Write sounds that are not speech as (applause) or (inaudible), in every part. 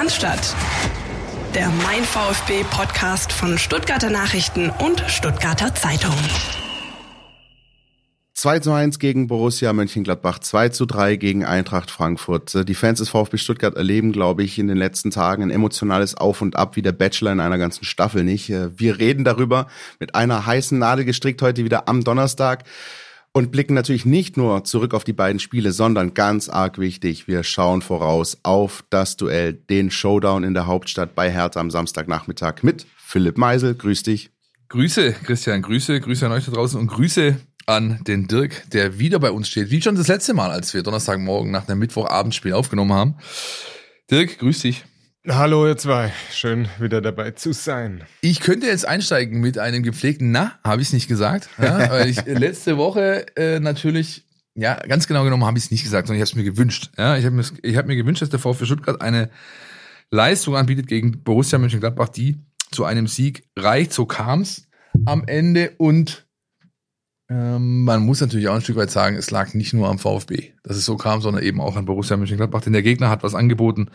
Cannstatt. Der Mein VfB Podcast von Stuttgarter Nachrichten und Stuttgarter Zeitung. 2 zu 1 gegen Borussia Mönchengladbach, 2 zu 3 gegen Eintracht Frankfurt. Die Fans des VfB Stuttgart erleben, glaube ich, in den letzten Tagen ein emotionales Auf und Ab wie der Bachelor in einer ganzen Staffel nicht. Wir reden darüber mit einer heißen Nadel gestrickt heute wieder am Donnerstag und blicken natürlich nicht nur zurück auf die beiden Spiele, sondern ganz arg wichtig, wir schauen voraus auf das Duell, den Showdown in der Hauptstadt bei Hertha am Samstagnachmittag mit Philipp Meisel. Grüß dich. Grüße, Christian, Grüße, Grüße an euch da draußen und Grüße an den Dirk, der wieder bei uns steht. Wie schon das letzte Mal, als wir Donnerstagmorgen nach dem Mittwochabendspiel aufgenommen haben. Dirk, grüß dich. Hallo ihr zwei, schön wieder dabei zu sein. Ich könnte jetzt einsteigen mit einem gepflegten Na, habe ich es nicht gesagt, ja, (laughs) weil ich letzte Woche äh, natürlich, ja, ganz genau genommen habe ich es nicht gesagt, sondern ich habe es mir gewünscht. Ja, ich habe mir, ich hab mir gewünscht, dass der VfB Stuttgart eine Leistung anbietet gegen Borussia Mönchengladbach, die zu einem Sieg reicht. So kam es am Ende und ähm, man muss natürlich auch ein Stück weit sagen, es lag nicht nur am VfB, dass es so kam, sondern eben auch an Borussia Mönchengladbach, denn der Gegner hat was angeboten,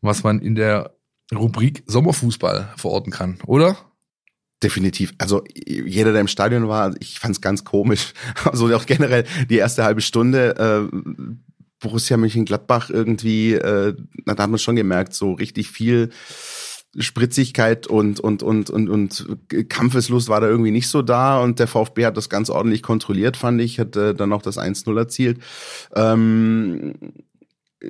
was man in der Rubrik Sommerfußball verorten kann, oder? Definitiv. Also jeder, der im Stadion war, ich fand es ganz komisch. (laughs) Also auch generell die erste halbe Stunde. Äh, Borussia Mönchengladbach irgendwie, äh, da hat man schon gemerkt, so richtig viel Spritzigkeit und, und, und, und, und Kampfeslust war da irgendwie nicht so da und der VfB hat das ganz ordentlich kontrolliert, fand ich, hat äh, dann auch das 1-0 erzielt. Ähm,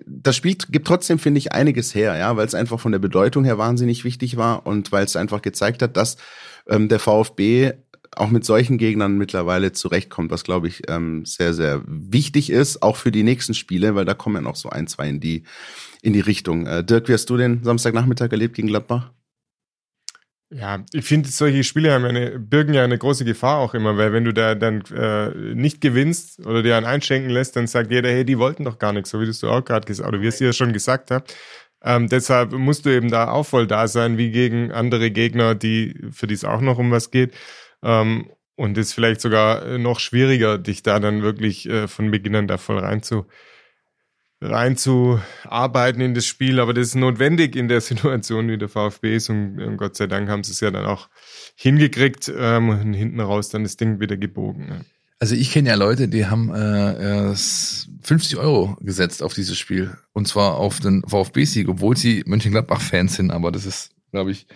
das Spiel gibt trotzdem, finde ich, einiges her, ja, weil es einfach von der Bedeutung her wahnsinnig wichtig war und weil es einfach gezeigt hat, dass ähm, der VfB auch mit solchen Gegnern mittlerweile zurechtkommt, was glaube ich ähm, sehr, sehr wichtig ist, auch für die nächsten Spiele, weil da kommen ja noch so ein, zwei in die, in die Richtung. Äh, Dirk, wie hast du den Samstagnachmittag erlebt gegen Gladbach? Ja, ich finde, solche Spiele haben eine, birgen ja eine große Gefahr auch immer, weil wenn du da dann äh, nicht gewinnst oder dir einen einschenken lässt, dann sagt jeder, hey, die wollten doch gar nichts, so wie du es auch gerade gesagt oder wie es dir schon gesagt habt. Ähm, deshalb musst du eben da auch voll da sein, wie gegen andere Gegner, die für die es auch noch um was geht. Ähm, und ist vielleicht sogar noch schwieriger, dich da dann wirklich äh, von Beginn an da voll rein zu, reinzuarbeiten in das Spiel, aber das ist notwendig in der (laughs) Situation, wie der VfB ist und, und Gott sei Dank haben sie es ja dann auch hingekriegt ähm, und hinten raus dann das Ding wieder gebogen. Ja. Also ich kenne ja Leute, die haben äh, 50 Euro gesetzt auf dieses Spiel und zwar auf den VfB-Sieg, obwohl sie Mönchengladbach-Fans sind, aber das ist, glaube ich,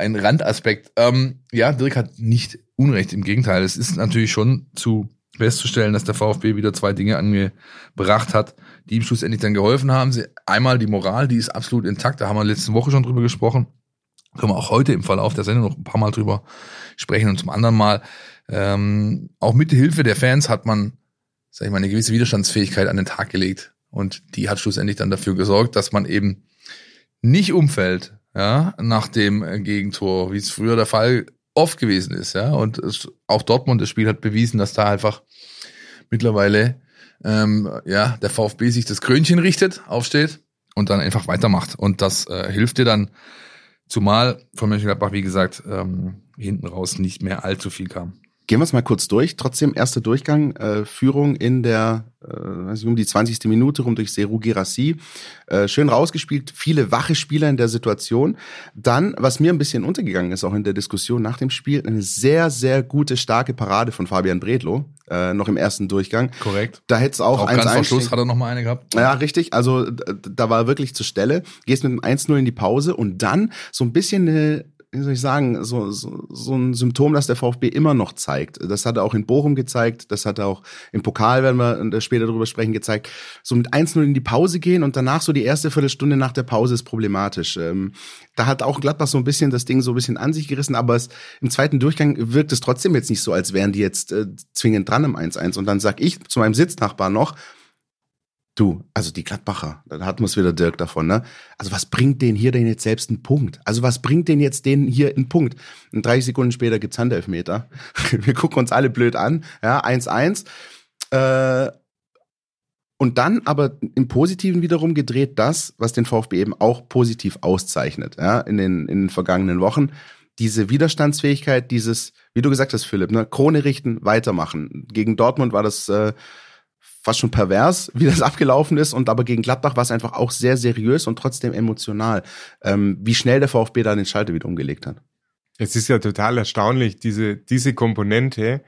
ein Randaspekt. Ähm, ja, Dirk hat nicht Unrecht, im Gegenteil. Es ist natürlich schon zu festzustellen, dass der VfB wieder zwei Dinge angebracht hat, die ihm schlussendlich dann geholfen haben. Einmal die Moral, die ist absolut intakt, da haben wir letzte Woche schon drüber gesprochen. Können wir auch heute im Verlauf der Sendung noch ein paar Mal drüber sprechen. Und zum anderen Mal, ähm, auch mit Hilfe der Fans hat man, sag ich mal, eine gewisse Widerstandsfähigkeit an den Tag gelegt. Und die hat schlussendlich dann dafür gesorgt, dass man eben nicht umfällt, ja, nach dem Gegentor, wie es früher der Fall oft gewesen ist, ja. Und es, auch Dortmund, das Spiel hat bewiesen, dass da einfach mittlerweile ähm, ja der VfB sich das Krönchen richtet, aufsteht und dann einfach weitermacht. Und das äh, hilft dir dann, zumal von Mönchengladbach, wie gesagt, ähm, hinten raus nicht mehr allzu viel kam. Gehen wir es mal kurz durch. Trotzdem erster Durchgang, äh, Führung in der, äh, weiß ich, um die 20. Minute rum durch Seru Girassi. Äh, schön rausgespielt, viele wache Spieler in der Situation. Dann, was mir ein bisschen untergegangen ist, auch in der Diskussion nach dem Spiel, eine sehr, sehr gute, starke Parade von Fabian Bredlo, äh, noch im ersten Durchgang. Korrekt. Da hätte es auch, auch eins ganz vor Schluss hat er noch mal eine gehabt. Ja, richtig. Also da war er wirklich zur Stelle. Gehst mit dem 1-0 in die Pause und dann so ein bisschen eine wie soll ich sagen, so, so, so ein Symptom, das der VfB immer noch zeigt. Das hat er auch in Bochum gezeigt, das hat er auch im Pokal, wenn wir später darüber sprechen, gezeigt. So mit 1-0 in die Pause gehen und danach so die erste Viertelstunde nach der Pause ist problematisch. Ähm, da hat auch Gladbach so ein bisschen das Ding so ein bisschen an sich gerissen, aber es, im zweiten Durchgang wirkt es trotzdem jetzt nicht so, als wären die jetzt äh, zwingend dran im 1-1. Und dann sag ich zu meinem Sitznachbar noch, Du, also die Gladbacher, da hatten wir es wieder Dirk davon, ne? Also was bringt den hier denn jetzt selbst einen Punkt? Also was bringt den jetzt den hier einen Punkt? Und 30 Sekunden später gibt's Handelfmeter. (laughs) Wir gucken uns alle blöd an, ja, 1-1. Äh, und dann aber im Positiven wiederum gedreht das, was den VfB eben auch positiv auszeichnet, ja, in den, in den vergangenen Wochen. Diese Widerstandsfähigkeit, dieses, wie du gesagt hast, Philipp, ne, Krone richten, weitermachen. Gegen Dortmund war das äh, fast schon pervers, (laughs) wie das abgelaufen ist. Und aber gegen Gladbach war es einfach auch sehr seriös und trotzdem emotional, ähm, wie schnell der VfB da den Schalter wieder umgelegt hat. Es ist ja total erstaunlich, diese, diese Komponente.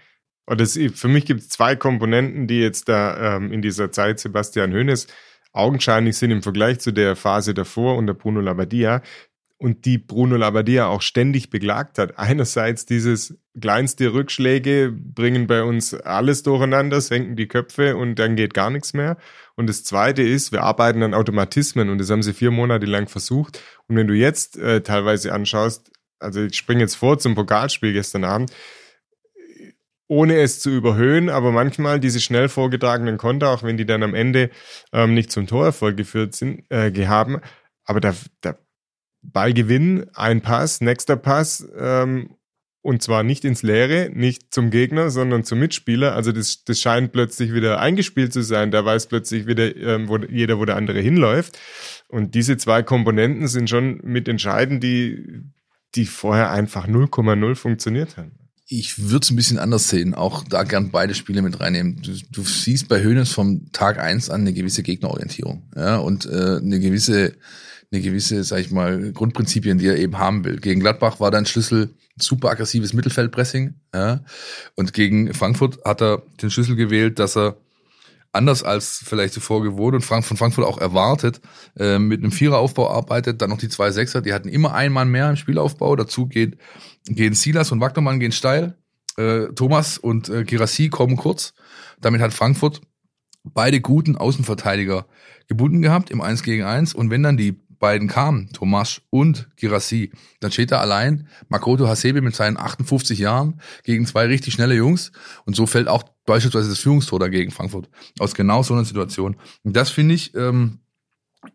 Und das, für mich gibt es zwei Komponenten, die jetzt da ähm, in dieser Zeit Sebastian Hoeneß augenscheinlich sind im Vergleich zu der Phase davor unter Bruno Labbadia und die Bruno Labbadia auch ständig beklagt hat. Einerseits dieses kleinste Rückschläge bringen bei uns alles durcheinander, senken die Köpfe und dann geht gar nichts mehr. Und das Zweite ist, wir arbeiten an Automatismen und das haben sie vier Monate lang versucht. Und wenn du jetzt äh, teilweise anschaust, also ich springe jetzt vor zum Pokalspiel gestern Abend, ohne es zu überhöhen, aber manchmal diese schnell vorgetragenen Konter, auch wenn die dann am Ende ähm, nicht zum Torerfolg geführt sind, äh, haben, aber da, da Ballgewinn, ein Pass, nächster Pass ähm, und zwar nicht ins Leere, nicht zum Gegner, sondern zum Mitspieler. Also das, das scheint plötzlich wieder eingespielt zu sein. Da weiß plötzlich wieder ähm, wo, jeder, wo der andere hinläuft. Und diese zwei Komponenten sind schon mit entscheidend, die, die vorher einfach 0,0 funktioniert haben. Ich würde es ein bisschen anders sehen, auch da gern beide Spiele mit reinnehmen. Du, du siehst bei Hönes vom Tag eins an eine gewisse Gegnerorientierung ja, und äh, eine gewisse eine gewisse, sag ich mal, Grundprinzipien, die er eben haben will. Gegen Gladbach war dann Schlüssel super aggressives Mittelfeldpressing, ja. Und gegen Frankfurt hat er den Schlüssel gewählt, dass er anders als vielleicht zuvor gewohnt und von Frankfurt auch erwartet, äh, mit einem Viereraufbau arbeitet, dann noch die zwei Sechser, die hatten immer einen Mann mehr im Spielaufbau, dazu geht, gehen Silas und Wagnermann gehen steil, äh, Thomas und äh, Girassi kommen kurz, damit hat Frankfurt beide guten Außenverteidiger gebunden gehabt im 1 gegen 1 und wenn dann die beiden kamen, Tomasch und Girassi, dann steht da allein Makoto Hasebe mit seinen 58 Jahren gegen zwei richtig schnelle Jungs und so fällt auch beispielsweise das Führungstor dagegen Frankfurt aus genau so einer Situation. Und das finde ich ähm,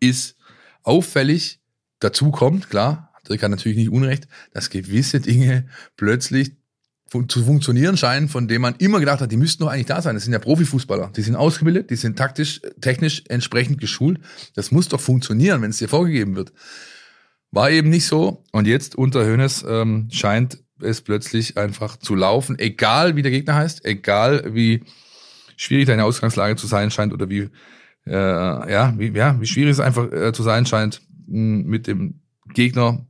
ist auffällig. Dazu kommt, klar, Dirk hat natürlich nicht Unrecht, dass gewisse Dinge plötzlich zu funktionieren scheinen, von dem man immer gedacht hat, die müssten doch eigentlich da sein. Das sind ja Profifußballer. Die sind ausgebildet, die sind taktisch, technisch entsprechend geschult. Das muss doch funktionieren, wenn es dir vorgegeben wird. War eben nicht so. Und jetzt unter Hönes ähm, scheint es plötzlich einfach zu laufen, egal wie der Gegner heißt, egal wie schwierig deine Ausgangslage zu sein scheint oder wie äh, ja wie ja wie schwierig es einfach äh, zu sein scheint, mit dem Gegner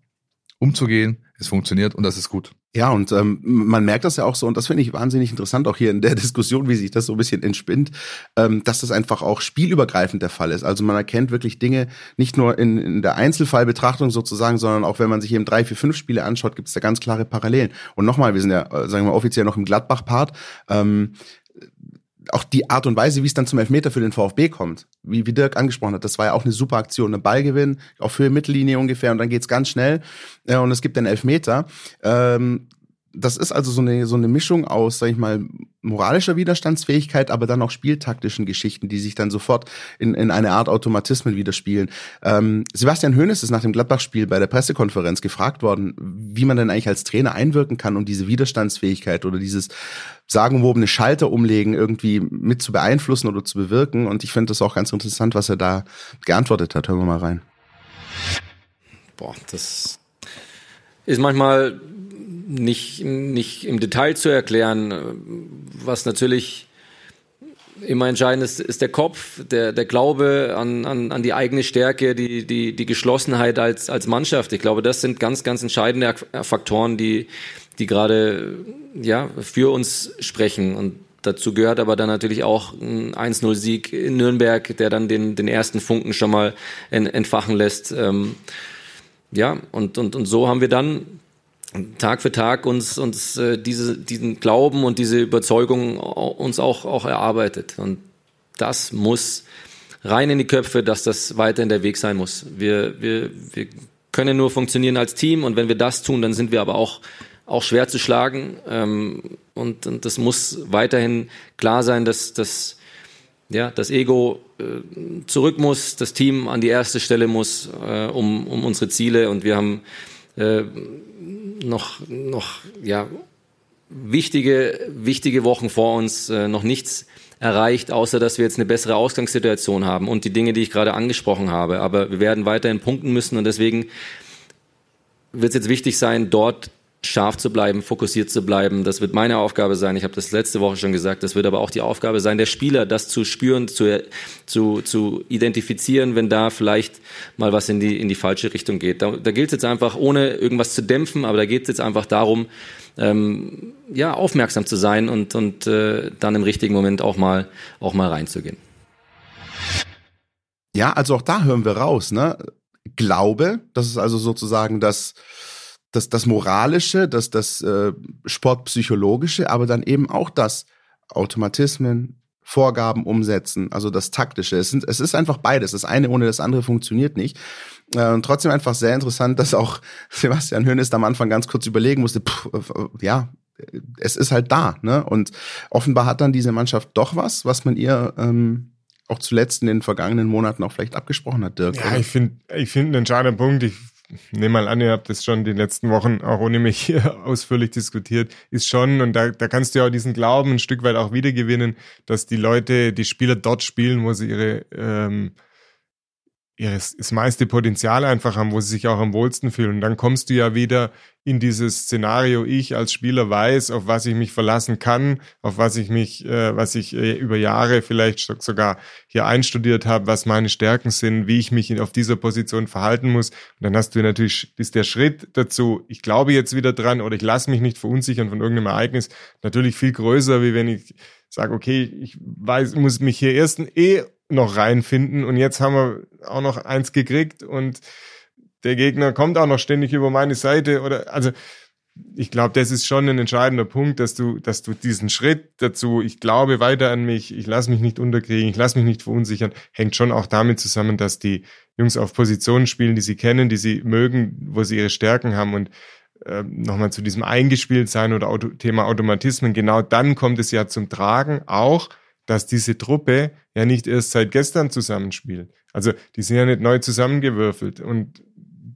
umzugehen. Es funktioniert und das ist gut. Ja, und ähm, man merkt das ja auch so, und das finde ich wahnsinnig interessant, auch hier in der (laughs) Diskussion, wie sich das so ein bisschen entspinnt, ähm, dass das einfach auch spielübergreifend der Fall ist. Also man erkennt wirklich Dinge nicht nur in, in der Einzelfallbetrachtung sozusagen, sondern auch wenn man sich eben drei, vier, fünf Spiele anschaut, gibt es da ganz klare Parallelen. Und nochmal, wir sind ja, äh, sagen wir mal, offiziell noch im Gladbach-Part. Ähm, auch die Art und Weise, wie es dann zum Elfmeter für den VfB kommt, wie, wie Dirk angesprochen hat, das war ja auch eine super Aktion. Ein Ballgewinn auf Höhe Mittellinie ungefähr und dann geht's ganz schnell äh, und es gibt einen Elfmeter. Ähm, das ist also so eine, so eine Mischung aus, sag ich mal, moralischer Widerstandsfähigkeit, aber dann auch spieltaktischen Geschichten, die sich dann sofort in, in eine Art Automatismen widerspielen. Ähm, Sebastian Hoeneß ist nach dem Gladbach-Spiel bei der Pressekonferenz gefragt worden, wie man denn eigentlich als Trainer einwirken kann, um diese Widerstandsfähigkeit oder dieses sagenwobene Schalter umlegen irgendwie mit zu beeinflussen oder zu bewirken. Und ich finde das auch ganz interessant, was er da geantwortet hat. Hören wir mal rein. Boah, das ist manchmal nicht, nicht im Detail zu erklären. Was natürlich immer entscheidend ist, ist der Kopf, der, der Glaube an, an, an die eigene Stärke, die, die, die Geschlossenheit als, als Mannschaft. Ich glaube, das sind ganz, ganz entscheidende Faktoren, die, die gerade ja, für uns sprechen. Und dazu gehört aber dann natürlich auch ein 1-0-Sieg in Nürnberg, der dann den, den ersten Funken schon mal entfachen lässt. Ähm, ja, und, und, und so haben wir dann Tag für Tag uns, uns äh, diese, diesen Glauben und diese Überzeugung uns auch, auch erarbeitet. Und das muss rein in die Köpfe, dass das weiterhin der Weg sein muss. Wir, wir, wir können nur funktionieren als Team und wenn wir das tun, dann sind wir aber auch, auch schwer zu schlagen. Ähm, und, und das muss weiterhin klar sein, dass, dass ja, das Ego äh, zurück muss, das Team an die erste Stelle muss, äh, um, um unsere Ziele. Und wir haben äh, noch, noch ja, wichtige, wichtige Wochen vor uns, äh, noch nichts erreicht, außer dass wir jetzt eine bessere Ausgangssituation haben und die Dinge, die ich gerade angesprochen habe. Aber wir werden weiterhin punkten müssen und deswegen wird es jetzt wichtig sein, dort scharf zu bleiben, fokussiert zu bleiben. Das wird meine Aufgabe sein. Ich habe das letzte Woche schon gesagt. Das wird aber auch die Aufgabe sein der Spieler, das zu spüren, zu, zu, zu identifizieren, wenn da vielleicht mal was in die, in die falsche Richtung geht. Da, da gilt es jetzt einfach, ohne irgendwas zu dämpfen, aber da geht es jetzt einfach darum, ähm, ja, aufmerksam zu sein und, und äh, dann im richtigen Moment auch mal, auch mal reinzugehen. Ja, also auch da hören wir raus, ne? Glaube, das ist also sozusagen das, das, das Moralische, das, das äh, Sportpsychologische, aber dann eben auch das Automatismen, Vorgaben umsetzen, also das Taktische. Es, sind, es ist einfach beides. Das eine ohne das andere funktioniert nicht. Äh, und trotzdem einfach sehr interessant, dass auch (laughs) Sebastian Hönes am Anfang ganz kurz überlegen musste, pff, ja, es ist halt da. Ne? Und offenbar hat dann diese Mannschaft doch was, was man ihr ähm, auch zuletzt in den vergangenen Monaten auch vielleicht abgesprochen hat, Dirk. Ja, ich finde, ich finde einen entscheidenden Punkt. Ich nehme mal an, ihr habt das schon die letzten Wochen auch ohne mich hier (laughs) ausführlich diskutiert, ist schon, und da, da kannst du ja auch diesen Glauben ein Stück weit auch wiedergewinnen, dass die Leute, die Spieler dort spielen, wo sie ihre ähm, ihres, das meiste Potenzial einfach haben, wo sie sich auch am wohlsten fühlen. Und dann kommst du ja wieder in dieses Szenario, ich als Spieler weiß, auf was ich mich verlassen kann, auf was ich mich, äh, was ich äh, über Jahre vielleicht sogar hier einstudiert habe, was meine Stärken sind, wie ich mich in, auf dieser Position verhalten muss. Und dann hast du natürlich, ist der Schritt dazu, ich glaube jetzt wieder dran oder ich lasse mich nicht verunsichern von irgendeinem Ereignis, natürlich viel größer, wie wenn ich sage, okay, ich weiß, muss mich hier erst eh noch reinfinden. Und jetzt haben wir auch noch eins gekriegt und der Gegner kommt auch noch ständig über meine Seite oder also ich glaube, das ist schon ein entscheidender Punkt, dass du, dass du diesen Schritt dazu, ich glaube weiter an mich, ich lasse mich nicht unterkriegen, ich lasse mich nicht verunsichern, hängt schon auch damit zusammen, dass die Jungs auf Positionen spielen, die sie kennen, die sie mögen, wo sie ihre Stärken haben und äh, nochmal zu diesem eingespielt sein oder Auto, Thema Automatismen, genau dann kommt es ja zum Tragen auch, dass diese Truppe ja nicht erst seit gestern zusammenspielt. Also die sind ja nicht neu zusammengewürfelt und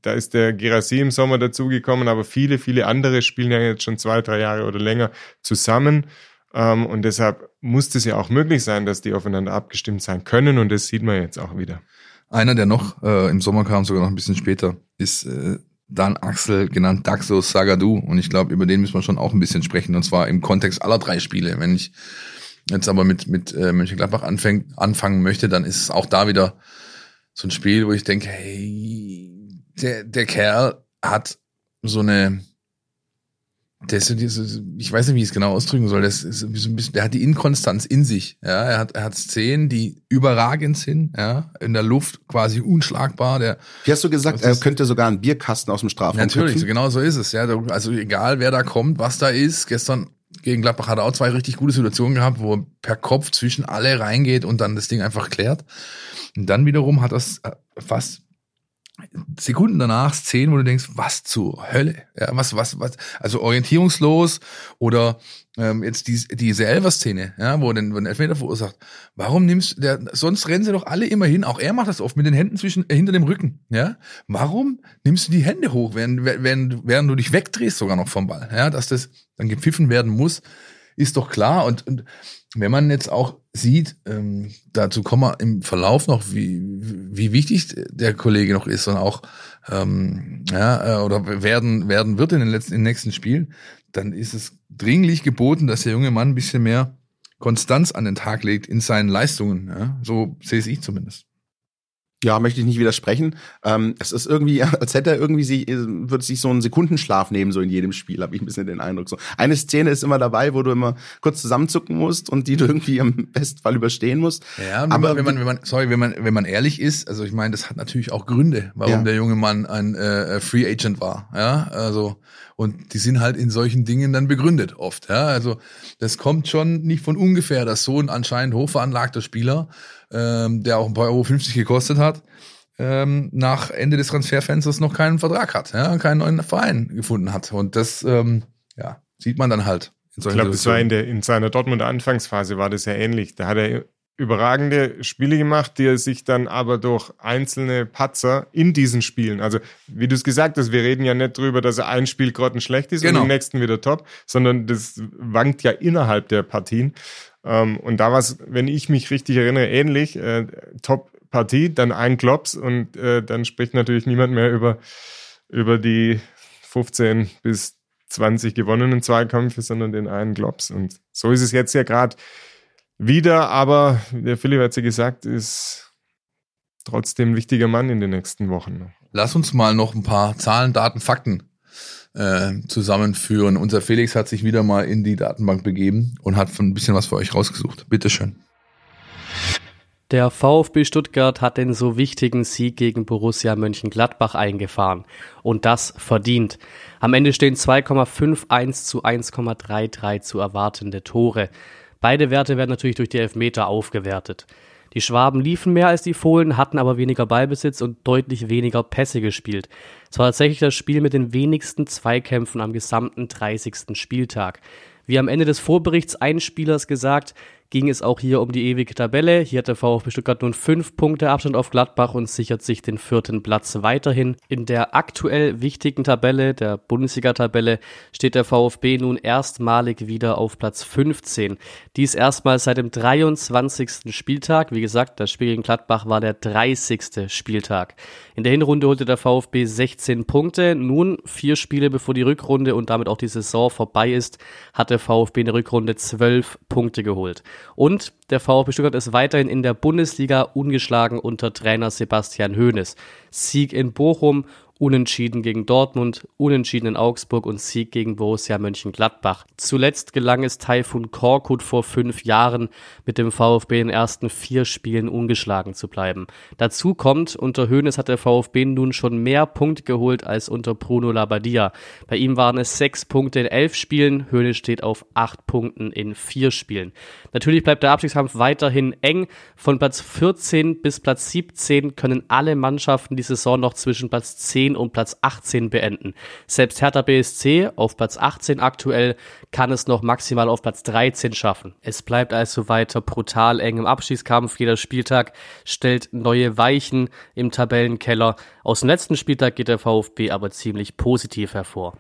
da ist der Gerasi im Sommer dazugekommen, aber viele, viele andere spielen ja jetzt schon zwei, drei Jahre oder länger zusammen. Ähm, und deshalb muss es ja auch möglich sein, dass die aufeinander abgestimmt sein können und das sieht man jetzt auch wieder. Einer, der noch äh, im Sommer kam, sogar noch ein bisschen später, ist äh, Dan Axel, genannt Daxo Sagadu. Und ich glaube, über den müssen wir schon auch ein bisschen sprechen. Und zwar im Kontext aller drei Spiele. Wenn ich jetzt aber mit, mit äh, Mönchengladbach anfängt, anfangen möchte, dann ist es auch da wieder so ein Spiel, wo ich denke, hey, der, der Kerl hat so eine, der ist, ich weiß nicht, wie ich es genau ausdrücken soll, das ist so ein bisschen, der hat die Inkonstanz in sich. Ja, er hat, er hat Szenen, die überragend sind, ja, in der Luft quasi unschlagbar. Der, wie hast du gesagt, er könnte sogar einen Bierkasten aus dem Strafraum Natürlich, so genau so ist es. Ja, also egal, wer da kommt, was da ist. Gestern gegen Gladbach hat er auch zwei richtig gute Situationen gehabt, wo er per Kopf zwischen alle reingeht und dann das Ding einfach klärt. Und dann wiederum hat das äh, fast Sekunden danach Szenen, wo du denkst, was zur Hölle? Ja, was, was, was, also orientierungslos oder ähm, jetzt die, diese Elfer-Szene, ja, wo den, wo den Elfmeter verursacht. Warum nimmst der, sonst rennen sie doch alle immer hin, auch er macht das oft mit den Händen zwischen, äh, hinter dem Rücken, ja. Warum nimmst du die Hände hoch, während, während, während du dich wegdrehst sogar noch vom Ball, ja, dass das dann gepfiffen werden muss, ist doch klar und, und wenn man jetzt auch sieht, ähm, dazu kommen wir im Verlauf noch, wie, wie wichtig der Kollege noch ist und auch ähm, ja, äh, oder werden, werden wird in den letzten in den nächsten Spielen, dann ist es dringlich geboten, dass der junge Mann ein bisschen mehr Konstanz an den Tag legt in seinen Leistungen. Ja? So sehe es ich zumindest. Ja, möchte ich nicht widersprechen. Ähm, es ist irgendwie, (laughs) als hätte er irgendwie sich, würde sich so einen Sekundenschlaf nehmen, so in jedem Spiel, habe ich ein bisschen den Eindruck. So eine Szene ist immer dabei, wo du immer kurz zusammenzucken musst und die du irgendwie im Bestfall überstehen musst. Ja, wenn aber man, wenn man, wenn man, sorry, wenn man, wenn man ehrlich ist, also ich meine, das hat natürlich auch Gründe, warum ja. der junge Mann ein äh, Free Agent war. Ja, also und die sind halt in solchen Dingen dann begründet oft. Ja, also das kommt schon nicht von ungefähr, dass so ein anscheinend hochveranlagter Spieler ähm, der auch ein paar Euro 50 gekostet hat, ähm, nach Ende des Transferfensters noch keinen Vertrag hat, ja, keinen neuen Verein gefunden hat. Und das ähm, ja, sieht man dann halt. In ich glaube, das war in, der, in seiner Dortmunder Anfangsphase war das ja ähnlich. Da hat er überragende Spiele gemacht, die er sich dann aber durch einzelne Patzer in diesen Spielen, also wie du es gesagt hast, wir reden ja nicht drüber, dass er ein Spiel grottenschlecht ist genau. und im nächsten wieder top, sondern das wankt ja innerhalb der Partien. Ähm, und da war es, wenn ich mich richtig erinnere, ähnlich. Äh, Top-Partie, dann ein Klops und äh, dann spricht natürlich niemand mehr über, über die 15 bis 20 gewonnenen Zweikämpfe, sondern den einen Glops. Und so ist es jetzt ja gerade wieder, aber der Philipp hat ja gesagt, ist trotzdem ein wichtiger Mann in den nächsten Wochen. Lass uns mal noch ein paar Zahlen, Daten, Fakten äh, zusammenführen. Unser Felix hat sich wieder mal in die Datenbank begeben und hat ein bisschen was für euch rausgesucht. Bitteschön. Der VfB Stuttgart hat den so wichtigen Sieg gegen Borussia Mönchengladbach eingefahren. Und das verdient. Am Ende stehen 2,51 zu 1,33 zu erwartende Tore. Beide Werte werden natürlich durch die Elfmeter aufgewertet. Die Schwaben liefen mehr als die Fohlen, hatten aber weniger Ballbesitz und deutlich weniger Pässe gespielt. Es war tatsächlich das Spiel mit den wenigsten Zweikämpfen am gesamten 30. Spieltag. Wie am Ende des Vorberichts Einspielers gesagt, ging es auch hier um die ewige Tabelle. Hier hat der VfB Stuttgart nun fünf Punkte Abstand auf Gladbach und sichert sich den vierten Platz weiterhin. In der aktuell wichtigen Tabelle, der Bundesliga-Tabelle, steht der VfB nun erstmalig wieder auf Platz 15. Dies erstmals seit dem 23. Spieltag. Wie gesagt, das Spiel gegen Gladbach war der 30. Spieltag. In der Hinrunde holte der VfB 16 Punkte. Nun, vier Spiele bevor die Rückrunde und damit auch die Saison vorbei ist, hat der VfB in der Rückrunde 12 Punkte geholt. Und der VfB Stuttgart ist weiterhin in der Bundesliga ungeschlagen unter Trainer Sebastian Hoeneß. Sieg in Bochum Unentschieden gegen Dortmund, Unentschieden in Augsburg und Sieg gegen Borussia Mönchengladbach. Zuletzt gelang es Taifun Korkut vor fünf Jahren mit dem VfB in den ersten vier Spielen ungeschlagen zu bleiben. Dazu kommt, unter Hoeneß hat der VfB nun schon mehr Punkte geholt als unter Bruno Labbadia. Bei ihm waren es sechs Punkte in elf Spielen, Hoeneß steht auf acht Punkten in vier Spielen. Natürlich bleibt der Abstiegskampf weiterhin eng. Von Platz 14 bis Platz 17 können alle Mannschaften die Saison noch zwischen Platz 10 10 und Platz 18 beenden. Selbst Hertha BSC auf Platz 18 aktuell kann es noch maximal auf Platz 13 schaffen. Es bleibt also weiter brutal eng im Abschießkampf. Jeder Spieltag stellt neue Weichen im Tabellenkeller. Aus dem letzten Spieltag geht der VfB aber ziemlich positiv hervor.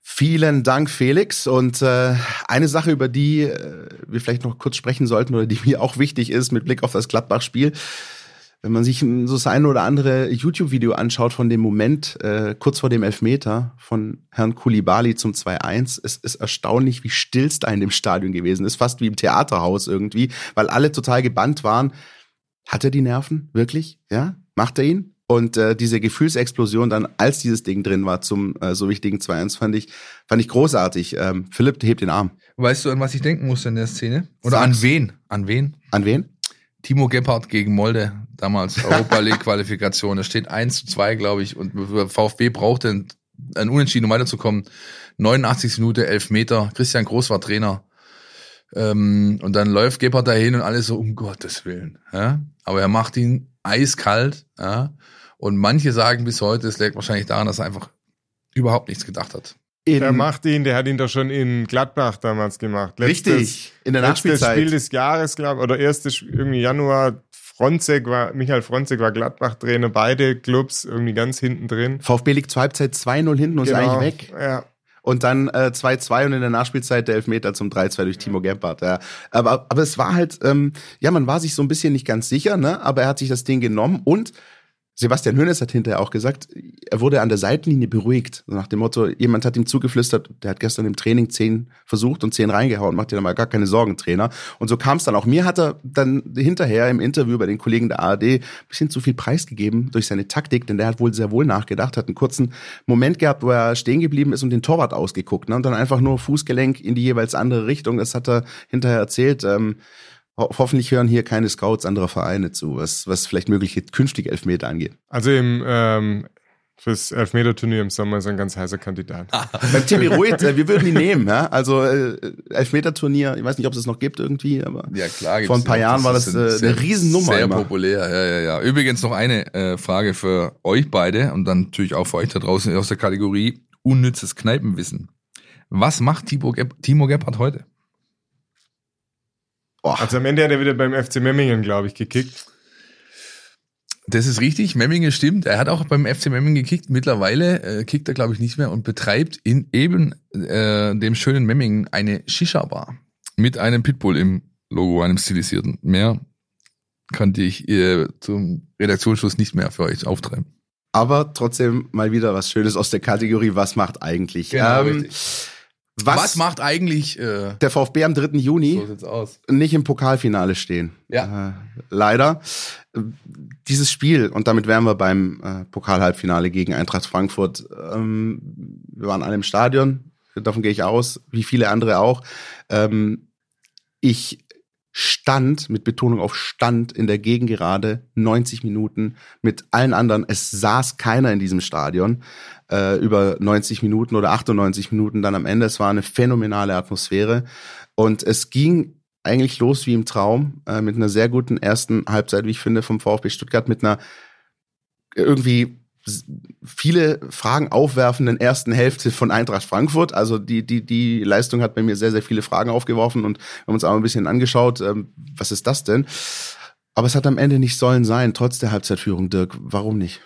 Vielen Dank, Felix. Und äh, eine Sache, über die äh, wir vielleicht noch kurz sprechen sollten oder die mir auch wichtig ist mit Blick auf das Gladbach-Spiel wenn man sich so das eine oder andere YouTube-Video anschaut von dem Moment äh, kurz vor dem Elfmeter von Herrn Kulibali zum 2-1, es ist erstaunlich, wie still es da in dem Stadion gewesen ist. Fast wie im Theaterhaus irgendwie, weil alle total gebannt waren. Hat er die Nerven? Wirklich? Ja? Macht er ihn? Und äh, diese Gefühlsexplosion dann, als dieses Ding drin war zum äh, so wichtigen 2-1, fand ich, fand ich großartig. Ähm, Philipp hebt den Arm. Weißt du, an was ich denken musste in der Szene? Oder Sag's. an wen? An wen? An wen? Timo Gebhardt gegen Molde, damals Europa League Qualifikation. Es steht 1 zu 2, glaube ich, und VfB brauchte ein, ein Unentschieden, um weiterzukommen. 89 Minute, 11 Meter. Christian Groß war Trainer. Ähm, und dann läuft Gebhardt dahin und alles so, um Gottes Willen. Ja? Aber er macht ihn eiskalt. Ja? Und manche sagen bis heute, es liegt wahrscheinlich daran, dass er einfach überhaupt nichts gedacht hat. In der macht ihn, der hat ihn doch schon in Gladbach damals gemacht. Letztes, richtig, in der Nachspielzeit. Spiel des Jahres, glaube ich, oder erstes irgendwie Januar. Fronzek war, Michael Fronzek war Gladbach-Trainer, beide Clubs irgendwie ganz hinten drin. VfB liegt zur Halbzeit 2-0 hinten und genau, ist eigentlich weg. Ja. Und dann 2-2 äh, und in der Nachspielzeit der Elfmeter zum 3-2 durch Timo Gebhardt. Ja. Aber, aber es war halt, ähm, ja, man war sich so ein bisschen nicht ganz sicher, ne? aber er hat sich das Ding genommen und Sebastian Hönes hat hinterher auch gesagt, er wurde an der Seitenlinie beruhigt. Nach dem Motto, jemand hat ihm zugeflüstert, der hat gestern im Training zehn versucht und zehn reingehauen, macht dir da mal gar keine Sorgen, Trainer. Und so kam es dann auch. Mir hat er dann hinterher im Interview bei den Kollegen der ARD ein bisschen zu viel preisgegeben durch seine Taktik, denn der hat wohl sehr wohl nachgedacht, hat einen kurzen Moment gehabt, wo er stehen geblieben ist und den Torwart ausgeguckt ne? und dann einfach nur Fußgelenk in die jeweils andere Richtung. Das hat er hinterher erzählt. Ähm, Ho hoffentlich hören hier keine Scouts anderer Vereine zu, was, was vielleicht mögliche künftige Elfmeter angeht. Also im ähm, fürs Elfmeter-Turnier im Sommer ist er ein ganz heißer Kandidat. (laughs) Beim Timmy Ruiz, äh, wir würden ihn nehmen, ja. Also äh, Elfmeter-Turnier, ich weiß nicht, ob es das noch gibt irgendwie, aber ja, klar, vor ein paar Jahren war das äh, sehr, eine Riesennummer. Sehr immer. populär, ja, ja, ja. Übrigens noch eine äh, Frage für euch beide und dann natürlich auch für euch da draußen aus der Kategorie unnützes Kneipenwissen. Was macht Timo Gebhardt heute? Oh. Also am Ende hat er wieder beim FC Memmingen, glaube ich, gekickt. Das ist richtig, Memmingen stimmt. Er hat auch beim FC Memmingen gekickt. Mittlerweile äh, kickt er, glaube ich, nicht mehr und betreibt in eben äh, dem schönen Memmingen eine Shisha-Bar mit einem Pitbull im Logo, einem stilisierten. Mehr könnte ich äh, zum Redaktionsschluss nicht mehr für euch auftreiben. Aber trotzdem mal wieder was Schönes aus der Kategorie, was macht eigentlich? Genau, ähm, Was, was, macht eigentlich äh, der VfB am 3. Juni so nicht im Pokalfinale stehen. Ja. Äh, leider. Dieses Spiel, und damit wären wir beim äh, Pokal-Halbfinale gegen Eintracht Frankfurt. Ähm, wir waren alle im Stadion, davon gehe ich aus, wie viele andere auch. Ähm, ich stand, mit Betonung auf stand, in der Gegengerade 90 Minuten mit allen anderen. Es saß keiner in diesem Stadion äh, über 90 Minuten oder 98 Minuten dann am Ende. Es war eine phänomenale Atmosphäre und es ging eigentlich los wie im Traum äh, mit einer sehr guten ersten Halbzeit, wie ich finde, vom VfB Stuttgart mit einer irgendwie viele Fragen aufwerfenden ersten Hälfte von Eintracht Frankfurt. Also die, die, die Leistung hat bei mir sehr, sehr viele Fragen aufgeworfen und wir haben uns auch ein bisschen angeschaut, ähm, was ist das denn? Aber es hat am Ende nicht sollen sein, trotz der Halbzeitführung, Dirk. Warum nicht?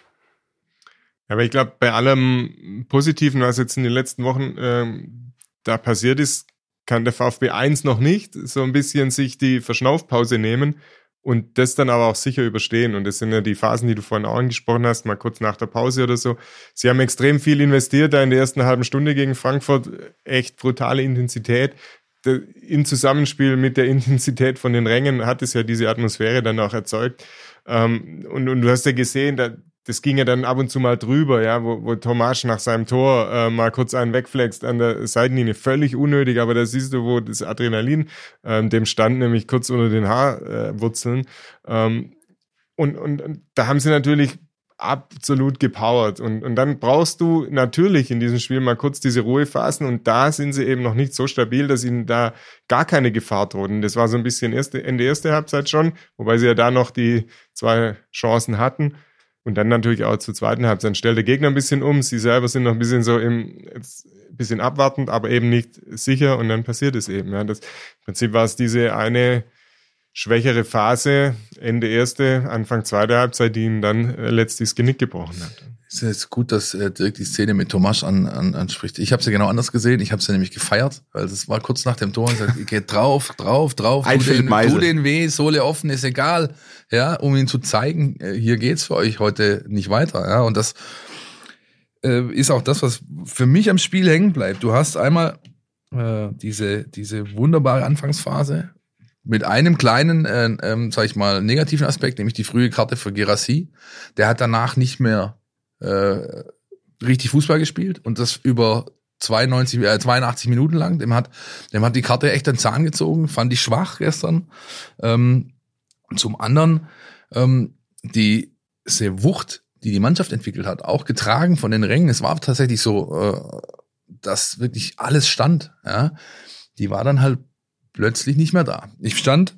Aber ich glaube, bei allem Positiven, was jetzt in den letzten Wochen ähm, da passiert ist, kann der VfB 1 noch nicht so ein bisschen sich die Verschnaufpause nehmen und das dann aber auch sicher überstehen. Und das sind ja die Phasen, die du vorhin auch angesprochen hast, mal kurz nach der Pause oder so. Sie haben extrem viel investiert da in der ersten halben Stunde gegen Frankfurt. Echt brutale Intensität. Im Zusammenspiel mit der Intensität von den Rängen hat es ja diese Atmosphäre dann auch erzeugt. Ähm, und, und du hast ja gesehen, da, das ging ja dann ab und zu mal drüber, ja, wo, wo Tomasch nach seinem Tor äh, mal kurz einen wegflext an der Seitenlinie. Völlig unnötig, aber da siehst du, wo das Adrenalin ähm, dem stand, nämlich kurz unter den Haarwurzeln. Ähm, und, und, und da haben sie natürlich absolut gepowert. Und, und dann brauchst du natürlich in diesem Spiel mal kurz diese Ruhephasen und da sind sie eben noch nicht so stabil, dass ihnen da gar keine Gefahr droht. Und das war so ein bisschen erste, Ende erste Halbzeit schon, wobei sie ja da noch die zwei Chancen hatten. Und dann natürlich auch zur zweiten Halbzeit. Dann stellt der Gegner ein bisschen um. Sie selber sind noch ein bisschen so im, ein bisschen abwartend, aber eben nicht sicher. Und dann passiert es eben. Ja, das, Im Prinzip war es diese eine schwächere Phase, Ende erste, Anfang zweite Halbzeit, die ihn dann äh, letztlich das Genick gebrochen hat. Es ist gut, dass äh, Dirk die Szene mit Tomasch an, an, anspricht. Ich habe sie genau anders gesehen. Ich habe sie nämlich gefeiert, weil es war kurz nach dem Tor und gesagt, geht drauf, drauf, drauf, Ein tu den, tu den weh, Sohle offen, ist egal. Ja, um ihn zu zeigen, äh, hier geht's für euch heute nicht weiter. Ja, und das äh, ist auch das, was für mich am Spiel hängen bleibt. Du hast einmal äh, diese, diese wunderbare Anfangsphase mit einem kleinen, äh, ähm, sag ich mal, negativen Aspekt, nämlich die frühe Karte für Gerassi. Der hat danach nicht mehr äh, richtig Fußball gespielt und das über 92, äh, 82 Minuten lang. Dem hat, dem hat die Karte echt den Zahn gezogen, fand ich schwach gestern. Ähm, zum anderen ähm, die diese Wucht, die die Mannschaft entwickelt hat, auch getragen von den Rängen. Es war tatsächlich so, äh, dass wirklich alles stand. Ja, die war dann halt plötzlich nicht mehr da. Ich stand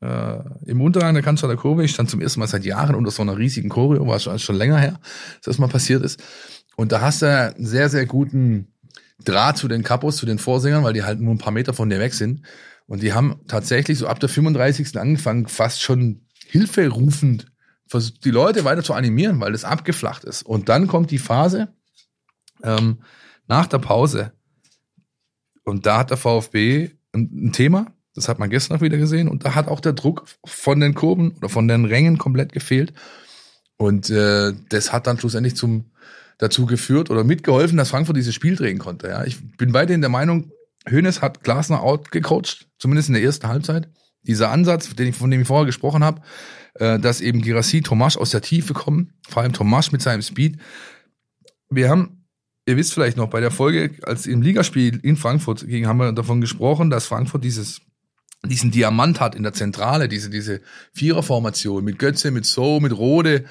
äh, im Unterrang der Cannstatter Kurve. Ich stand zum ersten Mal seit Jahren unter so einer riesigen Choreo, war schon, schon länger her, dass das mal passiert ist. Und da hast du einen sehr, sehr guten Draht zu den Kapos, zu den Vorsängern, weil die halt nur ein paar Meter von dir weg sind. Und die haben tatsächlich so ab der 35. angefangen, fast schon hilferufend die Leute weiter zu animieren, weil das abgeflacht ist. Und dann kommt die Phase ähm, nach der Pause. Und da hat der VfB ein, ein Thema, das hat man gestern auch wieder gesehen. Und da hat auch der Druck von den Kurven oder von den Rängen komplett gefehlt. Und äh, das hat dann schlussendlich zum dazu geführt oder mitgeholfen, dass Frankfurt dieses Spiel drehen konnte. Ja, ich bin weiterhin der Meinung, Hoeneß hat Glasner outgecoacht, zumindest in der ersten Halbzeit. Dieser Ansatz, von dem ich vorher gesprochen habe, äh, dass eben Girassi, Tomasch aus der Tiefe kommen, vor allem Tomasch mit seinem Speed. Wir haben, ihr wisst vielleicht noch, bei der Folge, als im Ligaspiel in Frankfurt ging, haben wir davon gesprochen, dass Frankfurt dieses diesen Diamant hat in der Zentrale, diese, diese Viererformation mit Götze, mit So, mit Rode,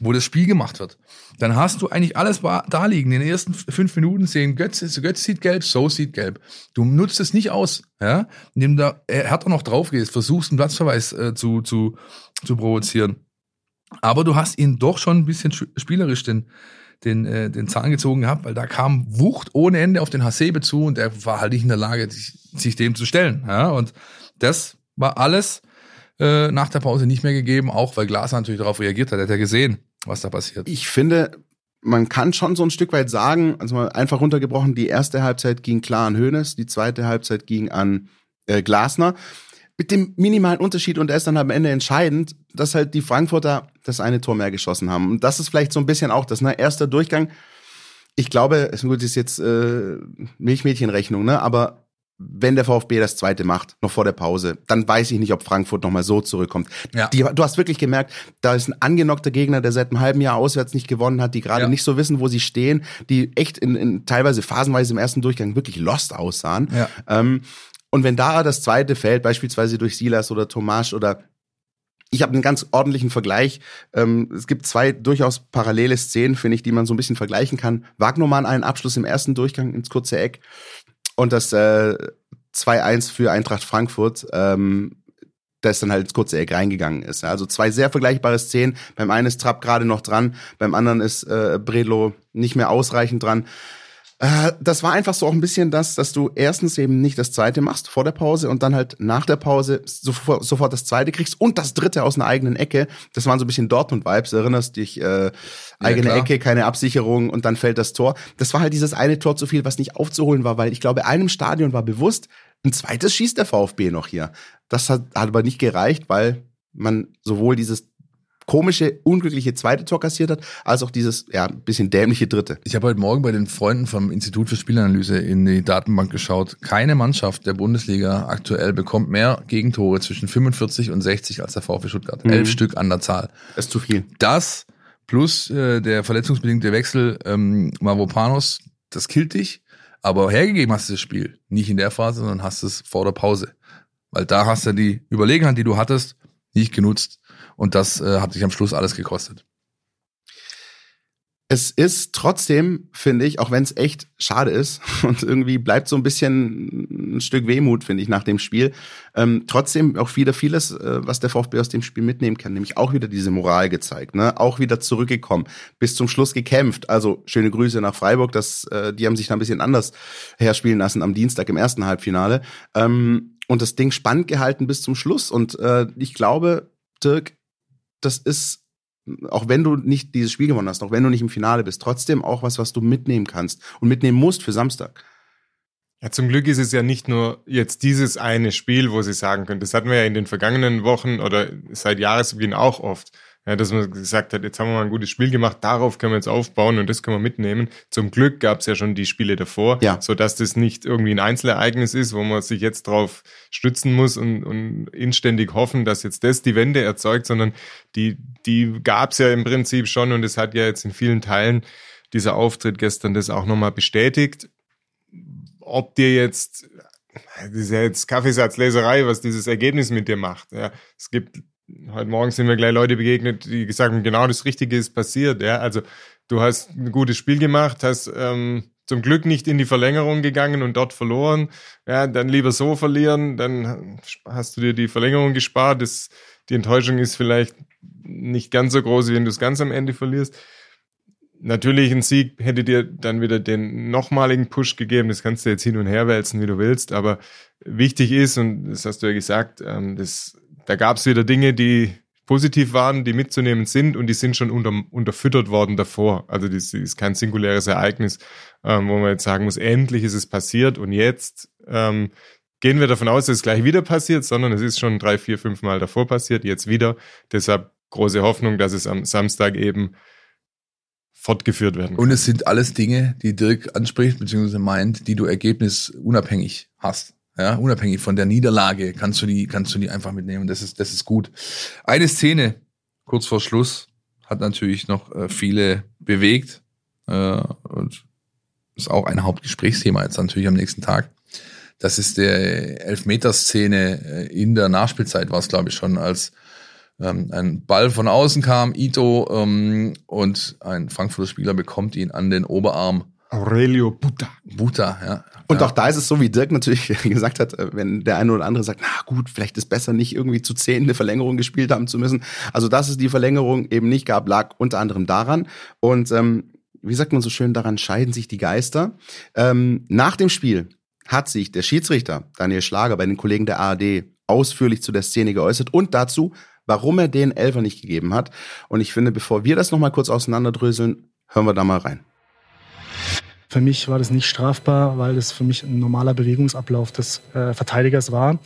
wo das Spiel gemacht wird. Dann hast du eigentlich alles da liegen. In den ersten fünf Minuten sehen Götze, Götze sieht gelb, So sieht gelb. Du nutzt es nicht aus, ja, indem er härter noch drauf gehst, versuchst einen Platzverweis äh, zu, zu, zu provozieren. Aber du hast ihn doch schon ein bisschen sch- spielerisch den, den, äh, den Zahn gezogen gehabt, weil da kam Wucht ohne Ende auf den Hasebe zu und er war halt nicht in der Lage, sich, sich dem zu stellen. Ja? Und das war alles äh, nach der Pause nicht mehr gegeben, auch weil Glasner natürlich darauf reagiert hat. Er hat ja gesehen, was da passiert. Ich finde, man kann schon so ein Stück weit sagen, also mal einfach runtergebrochen, die erste Halbzeit ging klar an Hoeneß, die zweite Halbzeit ging an äh, Glasner. mit dem minimalen Unterschied und der ist dann am Ende entscheidend, dass halt die Frankfurter das eine Tor mehr geschossen haben. Und das ist vielleicht so ein bisschen auch das, ne? Erster Durchgang. Ich glaube, gut, ist jetzt äh, Milchmädchenrechnung, ne? Aber wenn der VfB das zweite macht, noch vor der Pause, dann weiß ich nicht, ob Frankfurt nochmal so zurückkommt. Ja. Die, du hast wirklich gemerkt, da ist ein angenockter Gegner, der seit einem halben Jahr auswärts nicht gewonnen hat, die gerade Ja. nicht so wissen, wo sie stehen, die echt in, in teilweise phasenweise im ersten Durchgang wirklich lost aussahen. Ja. Ähm, und wenn da das zweite fällt, beispielsweise durch Silas oder Tomasch oder ich habe einen ganz ordentlichen Vergleich. Ähm, es gibt zwei durchaus parallele Szenen, finde ich, die man so ein bisschen vergleichen kann. Wagnermann einen Abschluss im ersten Durchgang ins kurze Eck und das äh, 2-1 für Eintracht Frankfurt, ähm, das dann halt ins kurze Eck reingegangen ist. Also zwei sehr vergleichbare Szenen. Beim einen ist Trapp gerade noch dran, beim anderen ist äh, Bredlo nicht mehr ausreichend dran. Äh, das war einfach so auch ein bisschen das, dass du erstens eben nicht das zweite machst vor der Pause und dann halt nach der Pause sofort, sofort das zweite kriegst und das dritte aus einer eigenen Ecke. Das waren so ein bisschen Dortmund-Vibes, erinnerst dich, äh, eigene klar. Ecke, keine Absicherung und dann fällt das Tor. Das war halt dieses eine Tor zu viel, was nicht aufzuholen war, weil ich glaube, einem Stadion war bewusst, ein zweites schießt der VfB noch hier. Das hat, hat aber nicht gereicht, weil man sowohl dieses komische, unglückliche zweite Tor kassiert hat, als auch dieses, ja, bisschen dämliche dritte. Ich habe heute Morgen bei den Freunden vom Institut für Spielanalyse in die Datenbank geschaut. Keine Mannschaft der Bundesliga aktuell bekommt mehr Gegentore zwischen 45 und 60 als der VfB Stuttgart. Mhm. Elf Stück an der Zahl. Das ist zu viel. Das plus äh, der verletzungsbedingte Wechsel ähm, Mavropanos, das killt dich. Aber hergegeben hast du das Spiel nicht in der Phase, sondern hast es vor der Pause. Weil da hast du die Überlegenheit, die du hattest, nicht genutzt. Und das äh, hat dich am Schluss alles gekostet. Es ist trotzdem, finde ich, auch wenn es echt schade ist (laughs) und irgendwie bleibt so ein bisschen ein Stück Wehmut, finde ich, nach dem Spiel, ähm, trotzdem auch wieder vieles, äh, was der VfB aus dem Spiel mitnehmen kann, nämlich auch wieder diese Moral gezeigt, ne? auch wieder zurückgekommen, bis zum Schluss gekämpft. Also schöne Grüße nach Freiburg, das, äh, die haben sich da ein bisschen anders herspielen lassen am Dienstag im ersten Halbfinale ähm, und das Ding spannend gehalten bis zum Schluss. Und äh, ich glaube, Dirk, das ist auch wenn du nicht dieses Spiel gewonnen hast, auch wenn du nicht im Finale bist, trotzdem auch was, was du mitnehmen kannst und mitnehmen musst für Samstag. Ja, zum Glück ist es ja nicht nur jetzt dieses eine Spiel, wo sie sagen können, das hatten wir ja in den vergangenen Wochen oder seit Jahresbeginn auch oft, ja, dass man gesagt hat, jetzt haben wir mal ein gutes Spiel gemacht, darauf können wir jetzt aufbauen und das können wir mitnehmen. Zum Glück gab es ja schon die Spiele davor, Ja. so dass das nicht irgendwie ein Einzelereignis ist, wo man sich jetzt drauf stützen muss und, und inständig hoffen, dass jetzt das die Wende erzeugt, sondern die, die gab es ja im Prinzip schon und es hat ja jetzt in vielen Teilen dieser Auftritt gestern das auch nochmal bestätigt. Ob dir jetzt, das ist ja jetzt Kaffeesatzleserei, was dieses Ergebnis mit dir macht. Ja, es gibt, heute Morgen sind mir gleich Leute begegnet, die gesagt haben, genau das Richtige ist passiert. Ja, also du hast ein gutes Spiel gemacht, hast ähm, zum Glück nicht in die Verlängerung gegangen und dort verloren. Ja, dann lieber so verlieren, dann hast du dir die Verlängerung gespart. Das, die Enttäuschung ist vielleicht nicht ganz so groß, wie wenn du es ganz am Ende verlierst. Natürlich ein Sieg hätte dir dann wieder den nochmaligen Push gegeben. Das kannst du jetzt hin und her wälzen, wie du willst. Aber wichtig ist, und das hast du ja gesagt, ähm, das, da gab es wieder Dinge, die positiv waren, die mitzunehmen sind und die sind schon unter, unterfüttert worden davor. Also das ist kein singuläres Ereignis, ähm, wo man jetzt sagen muss, endlich ist es passiert und jetzt ähm, gehen wir davon aus, dass es gleich wieder passiert, sondern es ist schon drei, vier, fünf Mal davor passiert, jetzt wieder. Deshalb große Hoffnung, dass es am Samstag eben fortgeführt werden kann. Und es sind alles Dinge, die Dirk anspricht, beziehungsweise meint, die du ergebnisunabhängig hast. Ja, unabhängig von der Niederlage kannst du die, kannst du die einfach mitnehmen. Das ist, das ist gut. Eine Szene, kurz vor Schluss, hat natürlich noch äh, viele bewegt, äh, und ist auch ein Hauptgesprächsthema jetzt natürlich am nächsten Tag. Das ist der Elfmeterszene äh, in der Nachspielzeit war es, glaube ich, schon, als ähm, ein Ball von außen kam, Ito, ähm, und ein Frankfurter Spieler bekommt ihn an den Oberarm. Aurelio Buta. Buta, ja. Und ja. auch da ist es so, wie Dirk natürlich (laughs) gesagt hat, wenn der eine oder andere sagt, na gut, vielleicht ist besser nicht irgendwie zu zehn eine Verlängerung gespielt haben zu müssen. Also dass es die Verlängerung eben nicht gab, lag unter anderem daran. Und ähm, wie sagt man so schön, daran scheiden sich die Geister. Ähm, nach dem Spiel hat sich der Schiedsrichter Daniel Schlager bei den Kollegen der ARD ausführlich zu der Szene geäußert und dazu, warum er den Elfer nicht gegeben hat. Und ich finde, bevor wir das nochmal kurz auseinanderdröseln, hören wir da mal rein. Für mich war das nicht strafbar, weil das für mich ein normaler Bewegungsablauf des äh, Verteidigers war.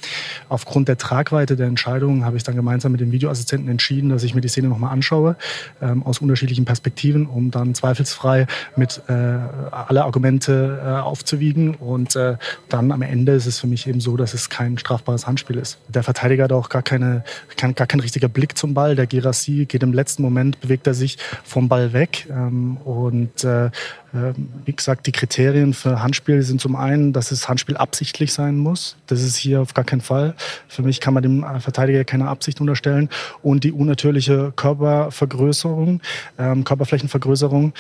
Aufgrund der Tragweite der Entscheidung habe ich dann gemeinsam mit dem Videoassistenten entschieden, dass ich mir die Szene nochmal anschaue, ähm, aus unterschiedlichen Perspektiven, um dann zweifelsfrei mit äh, alle Argumente äh, aufzuwiegen. Und äh, dann am Ende ist es für mich eben so, dass es kein strafbares Handspiel ist. Der Verteidiger hat auch gar, keine, kein, gar kein richtiger Blick zum Ball. Der Gerassi geht im letzten Moment, bewegt er sich vom Ball weg. Ähm, und äh, wie gesagt, die Kriterien für Handspiel sind zum einen, dass das Handspiel absichtlich sein muss. Das ist hier auf gar keinen Fall. Für mich kann man dem Verteidiger keine Absicht unterstellen. Und die unnatürliche Körpervergrößerung, ähm, Körperflächenvergrößerung.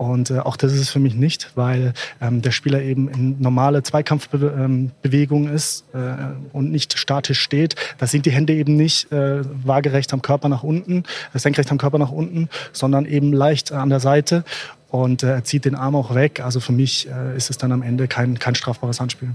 Und äh, auch das ist es für mich nicht, weil ähm, der Spieler eben in normale Zweikampfbewegung ähm, ist äh, und nicht statisch steht. Da sind die Hände eben nicht äh, waagerecht am Körper nach unten, äh, senkrecht am Körper nach unten, sondern eben leicht an der Seite und äh, er zieht den Arm auch weg. Also für mich äh, ist es dann am Ende kein, kein strafbares Handspiel.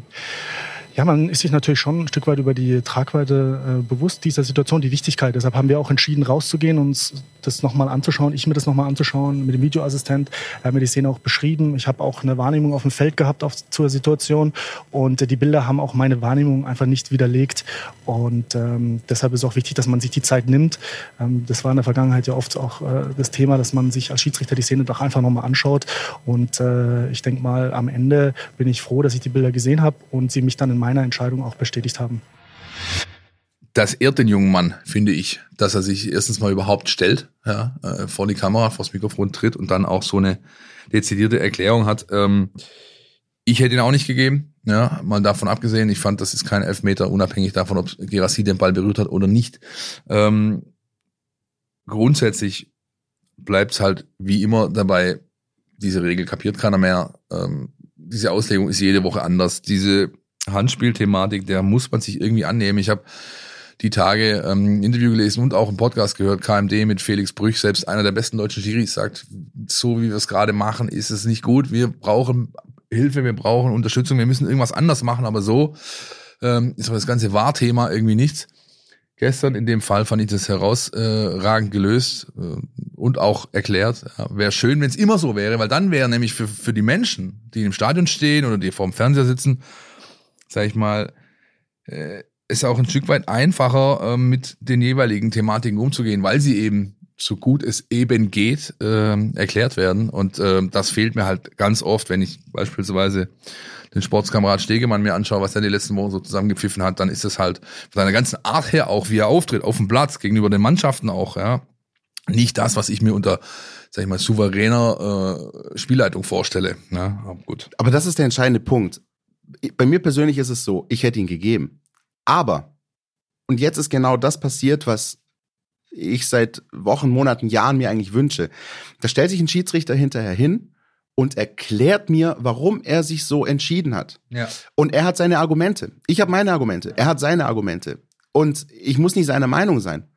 Ja, man ist sich natürlich schon ein Stück weit über die Tragweite äh, bewusst dieser Situation, die Wichtigkeit. Deshalb haben wir auch entschieden, rauszugehen, uns das nochmal anzuschauen, ich mir das nochmal anzuschauen, mit dem Videoassistent, er hat mir die Szene auch beschrieben. Ich habe auch eine Wahrnehmung auf dem Feld gehabt auf, zur Situation und äh, die Bilder haben auch meine Wahrnehmung einfach nicht widerlegt. Und ähm, deshalb ist auch wichtig, dass man sich die Zeit nimmt. Ähm, das war in der Vergangenheit ja oft auch äh, das Thema, dass man sich als Schiedsrichter die Szene doch einfach nochmal anschaut. Und äh, ich denke mal, am Ende bin ich froh, dass ich die Bilder gesehen habe und sie mich dann in meiner Entscheidung auch bestätigt haben. Das ehrt den jungen Mann, finde ich, dass er sich erstens mal überhaupt stellt, ja, äh, vor die Kamera, vors Mikrofon tritt und dann auch so eine dezidierte Erklärung hat. Ähm, ich hätte ihn auch nicht gegeben, ja, mal davon abgesehen. Ich fand, das ist kein Elfmeter, unabhängig davon, ob Gerassi den Ball berührt hat oder nicht. Ähm, grundsätzlich bleibt es halt wie immer dabei, diese Regel kapiert keiner mehr. Ähm, diese Auslegung ist jede Woche anders. Diese Handspielthematik, der muss man sich irgendwie annehmen. Ich habe die Tage ähm, ein Interview gelesen und auch einen Podcast gehört, KMD mit Felix Brüch, selbst einer der besten deutschen Schiris, sagt, so wie wir es gerade machen, ist es nicht gut. Wir brauchen Hilfe, wir brauchen Unterstützung, wir müssen irgendwas anders machen, aber so ähm, ist aber das ganze Wahrthema irgendwie nichts. Gestern in dem Fall fand ich das herausragend gelöst äh, und auch erklärt. Ja, wäre schön, wenn es immer so wäre, weil dann wäre nämlich für, für die Menschen, die im Stadion stehen oder die vor dem Fernseher sitzen, sag ich mal, äh, ist auch ein Stück weit einfacher, äh, mit den jeweiligen Thematiken umzugehen, weil sie eben so gut es eben geht, äh, erklärt werden. Und äh, das fehlt mir halt ganz oft, wenn ich beispielsweise den Sportskamerad Stegemann mir anschaue, was er die letzten Wochen so zusammengepfiffen hat, dann ist es halt von seiner ganzen Art her auch, wie er auftritt, auf dem Platz, gegenüber den Mannschaften auch, ja, nicht das, was ich mir unter, sag ich mal, souveräner äh, Spielleitung vorstelle. Ja, aber gut. Aber das ist der entscheidende Punkt bei mir persönlich ist es so, ich hätte ihn gegeben. Aber, und jetzt ist genau das passiert, was ich seit Wochen, Monaten, Jahren mir eigentlich wünsche. Da stellt sich ein Schiedsrichter hinterher hin und erklärt mir, warum er sich so entschieden hat. Ja. Und er hat seine Argumente. Ich habe meine Argumente. Er hat seine Argumente. Und ich muss nicht seiner Meinung sein.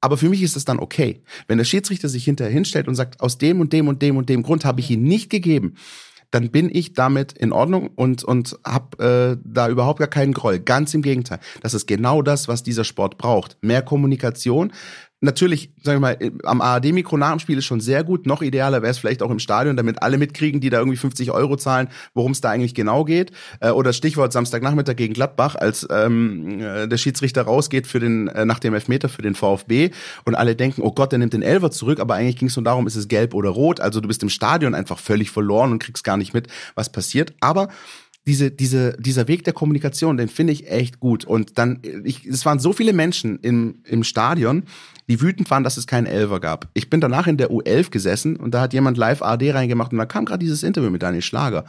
Aber für mich ist es dann okay. Wenn der Schiedsrichter sich hinterher hinstellt und sagt, aus dem und dem und dem und dem Grund habe ich ihn nicht gegeben, dann bin ich damit in Ordnung und und habe äh, da überhaupt gar keinen Groll. Ganz im Gegenteil. Das ist genau das, was dieser Sport braucht. Mehr Kommunikation, natürlich, sagen wir mal, am ARD-Mikro nach dem Spiel ist schon sehr gut. Noch idealer wäre es vielleicht auch im Stadion, damit alle mitkriegen, die da irgendwie 50 Euro zahlen, worum es da eigentlich genau geht. Äh, oder Stichwort Samstagnachmittag gegen Gladbach, als ähm, äh, der Schiedsrichter rausgeht für den äh, nach dem Elfmeter für den VfB und alle denken, oh Gott, der nimmt den Elfer zurück, aber eigentlich ging es nur darum, ist es gelb oder rot. Also du bist im Stadion einfach völlig verloren und kriegst gar nicht mit, was passiert. Aber diese, diese, dieser Weg der Kommunikation, den finde ich echt gut. Und dann, ich, es waren so viele Menschen im, im Stadion, die wütend waren, dass es keinen Elver gab. Ich bin danach in der U11 gesessen und da hat jemand live AD reingemacht und da kam gerade dieses Interview mit Daniel Schlager.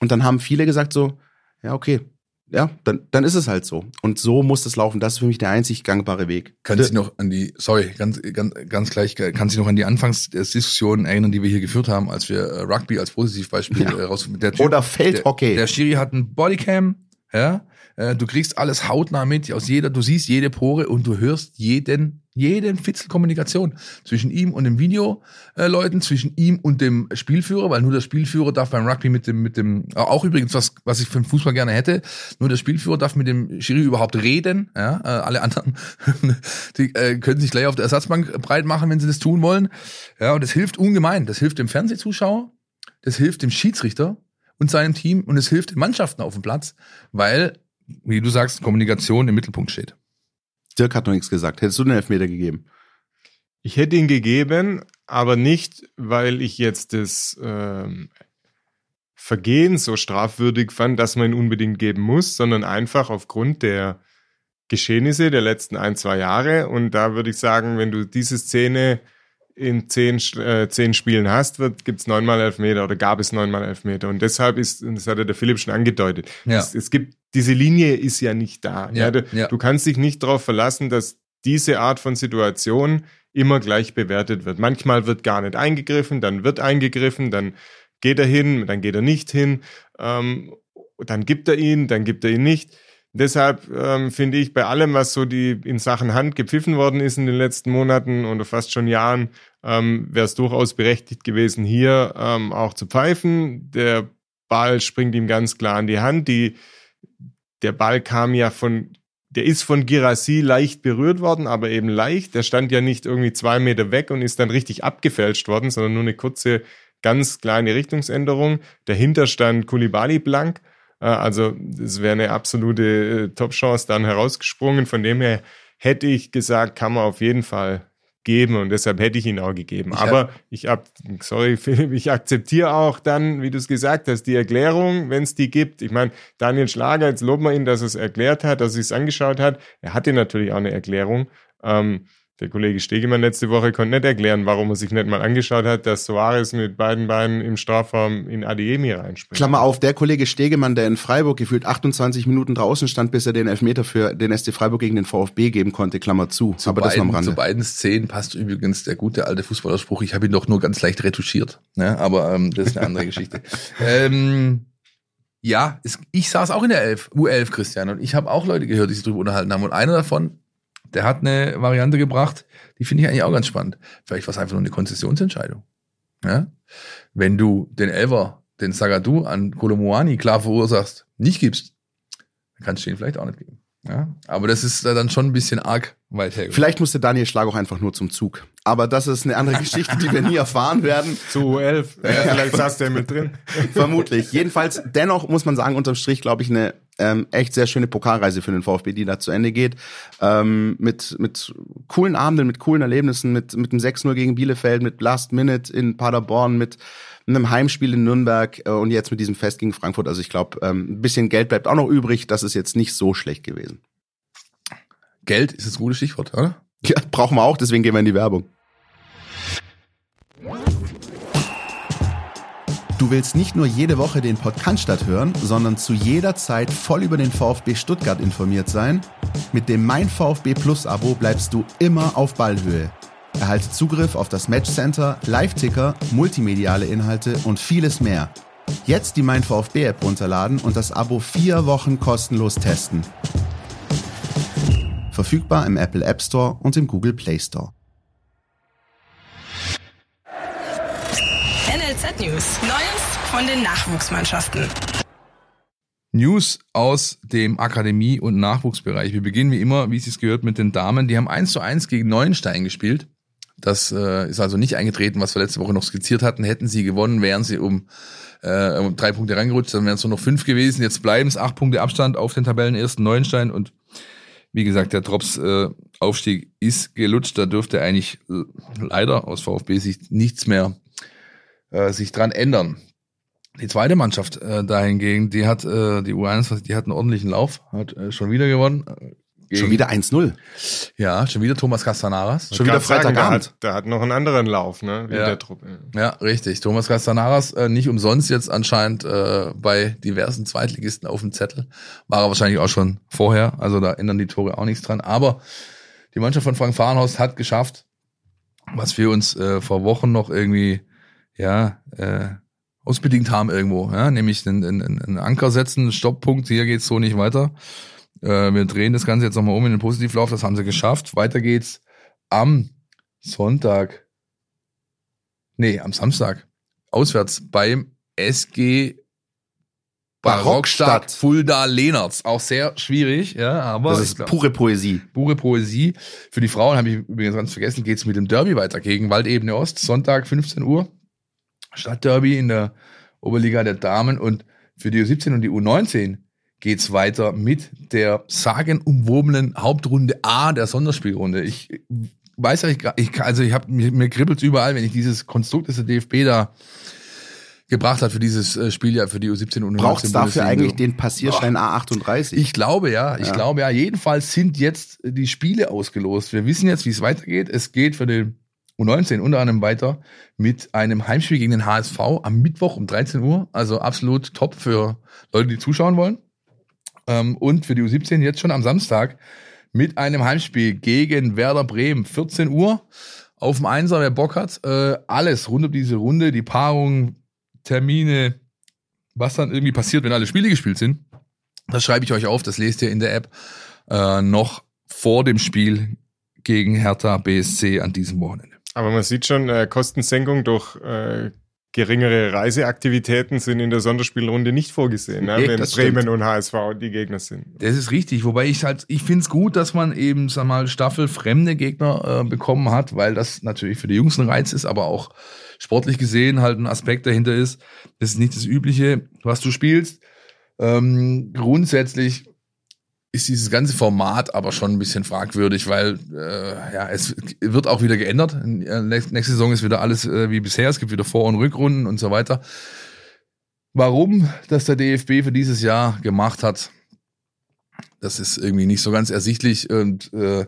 Und dann haben viele gesagt so, ja, okay, ja, dann, dann ist es halt so. Und so muss es laufen. Das ist für mich der einzig gangbare Weg. Kann sich noch an die, sorry, ganz, ganz, ganz gleich, kann sich noch an die Anfangsdiskussion erinnern, die wir hier geführt haben, als wir äh, Rugby als Positivbeispiel ja. Äh, raus, der typ, Oder Feldhockey. Der, der Schiri hat ein Bodycam, ja, äh, du kriegst alles hautnah mit, aus jeder, du siehst jede Pore und du hörst jeden jeden Fitzel Kommunikation zwischen ihm und dem Videoleuten, äh, zwischen ihm und dem Spielführer, weil nur der Spielführer darf beim Rugby mit dem, mit dem, auch übrigens was, was ich für den Fußball gerne hätte, nur der Spielführer darf mit dem Schiri überhaupt reden, ja, äh, alle anderen, (laughs) die äh, können sich gleich auf der Ersatzbank breit machen, wenn sie das tun wollen, ja, und das hilft ungemein, das hilft dem Fernsehzuschauer, das hilft dem Schiedsrichter, und seinem Team und es hilft den Mannschaften auf dem Platz, weil, wie du sagst, Kommunikation im Mittelpunkt steht. Dirk hat noch nichts gesagt. Hättest du den Elfmeter gegeben? Ich hätte ihn gegeben, aber nicht, weil ich jetzt das ähm, Vergehen so strafwürdig fand, dass man ihn unbedingt geben muss, sondern einfach aufgrund der Geschehnisse der letzten ein, zwei Jahre. Und da würde ich sagen, wenn du diese Szene in zehn, äh, zehn Spielen hast, gibt es neunmal Elfmeter oder gab es neunmal Elfmeter. Und deshalb ist, und das hat ja der Philipp schon angedeutet, Ja. es, es gibt, diese Linie ist ja nicht da. Ja, Ja, du, ja. du kannst dich nicht darauf verlassen, dass diese Art von Situation immer gleich bewertet wird. Manchmal wird gar nicht eingegriffen, dann wird eingegriffen, dann geht er hin, dann geht er nicht hin, ähm, dann gibt er ihn, dann gibt er ihn nicht. Deshalb ähm, finde ich, bei allem, was so die in Sachen Hand gepfiffen worden ist in den letzten Monaten oder fast schon Jahren, ähm, wäre es durchaus berechtigt gewesen, hier ähm, auch zu pfeifen. Der Ball springt ihm ganz klar an die Hand. Die, der Ball kam ja von, der ist von Girassi leicht berührt worden, aber eben leicht. Der stand ja nicht irgendwie zwei Meter weg und ist dann richtig abgefälscht worden, sondern nur eine kurze, ganz kleine Richtungsänderung. Dahinter stand Kulibali blank. Äh, Also es wäre eine absolute äh, Top-Chance dann herausgesprungen. Von dem her hätte ich gesagt, kann man auf jeden Fall geben und deshalb hätte ich ihn auch gegeben. Ich Aber ich ab, sorry (laughs) Philipp, ich akzeptiere auch dann, wie du es gesagt hast, die Erklärung, wenn es die gibt. Ich meine, Daniel Schlager, jetzt loben wir ihn, dass er es erklärt hat, dass er es angeschaut hat. Er hatte natürlich auch eine Erklärung. Ähm, der Kollege Stegemann letzte Woche konnte nicht erklären, warum er sich nicht mal angeschaut hat, dass Soares mit beiden Beinen im Strafraum in Adeyemi reinspringt. Klammer auf, der Kollege Stegemann, der in Freiburg gefühlt 28 Minuten draußen stand, bis er den Elfmeter für den SC Freiburg gegen den VfB geben konnte, Klammer zu. Zu Aber das nur am beiden, Rande. zu beiden Szenen passt übrigens der gute alte Fußballausspruch, ich habe ihn doch nur ganz leicht retuschiert. Ne? Aber ähm, das ist eine andere (laughs) Geschichte. Ähm, ja, es, ich saß auch in der 11, U11, Christian, und ich habe auch Leute gehört, die sich drüber unterhalten haben. Und einer davon, der hat eine Variante gebracht, die finde ich eigentlich auch ganz spannend. Vielleicht war es einfach nur eine Konzessionsentscheidung. Ja? Wenn du den Elver, den Sagadu an Kolomoani klar verursachst, nicht gibst, dann kannst du ihn vielleicht auch nicht geben. Ja? Aber das ist dann schon ein bisschen arg weit hergeholt. Vielleicht musste Daniel Schlag auch einfach nur zum Zug. Aber das ist eine andere Geschichte, die wir nie erfahren werden. (laughs) Zu U11. Ja, vielleicht saß der mit drin. (laughs) Vermutlich. Jedenfalls, dennoch muss man sagen, unterm Strich, glaube ich, eine ähm, echt sehr schöne Pokalreise für den VfB, die da zu Ende geht. Ähm, mit, mit coolen Abenden, mit coolen Erlebnissen, mit, mit dem 6-0 gegen Bielefeld, mit Last Minute in Paderborn, mit einem Heimspiel in Nürnberg äh, und jetzt mit diesem Fest gegen Frankfurt. Also ich glaube, ähm, ein bisschen Geld bleibt auch noch übrig. Das ist jetzt nicht so schlecht gewesen. Geld ist das gute Stichwort, oder? (laughs) Ja, brauchen wir auch, deswegen gehen wir in die Werbung. Du willst nicht nur jede Woche den Podcast hören, sondern zu jeder Zeit voll über den VfB Stuttgart informiert sein? Mit dem Mein VfB Plus Abo bleibst du immer auf Ballhöhe. Erhalte Zugriff auf das Matchcenter, Live-Ticker, multimediale Inhalte und vieles mehr. Jetzt die Mein VfB App runterladen und das Abo vier Wochen kostenlos testen. Verfügbar im Apple App Store und im Google Play Store. NLZ News. Neues von den Nachwuchsmannschaften. News aus dem Akademie- und Nachwuchsbereich. Wir beginnen wie immer, wie es sich gehört, mit den Damen. Die haben 1 zu 1 gegen Neuenstein gespielt. Das äh, ist also nicht eingetreten, was wir letzte Woche noch skizziert hatten. Hätten sie gewonnen, wären sie um, äh, um drei Punkte reingerutscht, dann wären es nur noch fünf gewesen. Jetzt bleiben es acht Punkte Abstand auf den Tabellenersten Neuenstein und wie gesagt, der Drops äh, Aufstieg ist gelutscht. Da dürfte eigentlich äh, leider aus VfB-Sicht nichts mehr äh, sich dran ändern. Die zweite Mannschaft äh, dahingegen, die hat äh, die U21, die hat einen ordentlichen Lauf, hat äh, schon wieder gewonnen. Gegen- Schon wieder 1-0. Ja, schon wieder Thomas Castanaras. Schon wieder Kann sagen, der Freitagabend. hat, der hat noch einen anderen Lauf, ne? Wie Ja. der Truppe. Ja, richtig. Thomas Castanaras äh, nicht umsonst jetzt anscheinend äh, bei diversen Zweitligisten auf dem Zettel. War er wahrscheinlich auch schon vorher. Also da ändern die Tore auch nichts dran. Aber die Mannschaft von Frank Fahrenhaus hat geschafft, was wir uns äh, vor Wochen noch irgendwie ja äh, ausbedingt haben irgendwo, ja, nämlich einen, einen, einen Anker setzen, einen Stopppunkt, hier geht's so nicht weiter. Äh, wir drehen das Ganze jetzt nochmal um in den Positivlauf, das haben sie geschafft. Weiter geht's am Sonntag, nee, am Samstag, auswärts beim SG Barockstadt Barockstadt. Fulda Lehnerts. Auch sehr schwierig, ja, aber Das ist glaub- pure Poesie. pure Poesie. Für die Frauen habe ich übrigens ganz vergessen, geht's mit dem Derby weiter gegen Waldebene Ost, Sonntag 15 Uhr. Stadtderby in der Oberliga der Damen und für die U17 und die U19 geht's weiter mit der sagenumwobenen Hauptrunde A der Sonderspielrunde. Ich weiß ja, ich, ich also ich habe mir, mir kribbelt's überall, wenn ich dieses Konstrukt des DFB da gebracht hat für dieses äh, Spiel ja für die U17 und U19 Braucht es dafür eigentlich den Passierschein A38? Ich glaube ja, ich Ja. glaube ja. Jedenfalls sind jetzt die Spiele ausgelost. Wir wissen jetzt, wie es weitergeht. Es geht für den U19 unter anderem weiter mit einem Heimspiel gegen den HSV am Mittwoch um 13 Uhr. Also absolut top für Leute, die zuschauen wollen. Ähm, und für die U17 jetzt schon am Samstag mit einem Heimspiel gegen Werder Bremen. 14 Uhr auf dem Einser, wer Bock hat. Äh, alles rund um diese Runde, die Paarung, Termine, was dann irgendwie passiert, wenn alle Spiele gespielt sind. Das schreibe ich euch auf, das lest ihr in der App äh, noch vor dem Spiel gegen Hertha BSC an diesem Wochenende. Aber man sieht schon, äh, Kostensenkung durch äh, geringere Reiseaktivitäten sind in der Sonderspielrunde nicht vorgesehen, ne? Wenn Bremen stimmt. und HSV die Gegner sind. Das ist richtig, wobei ich halt, ich finde es gut, dass man eben, sag mal, staffelfremde Gegner äh, bekommen hat, weil das natürlich für die Jungs ein Reiz ist, aber auch sportlich gesehen halt ein Aspekt dahinter ist. Das ist nicht das Übliche, was du spielst. Ähm, grundsätzlich ist dieses ganze Format aber schon ein bisschen fragwürdig, weil äh, ja es wird auch wieder geändert. Äh, Nächste Saison ist wieder alles äh, wie bisher. Es gibt wieder Vor- und Rückrunden und so weiter. Warum das der DFB für dieses Jahr gemacht hat, das ist irgendwie nicht so ganz ersichtlich und äh,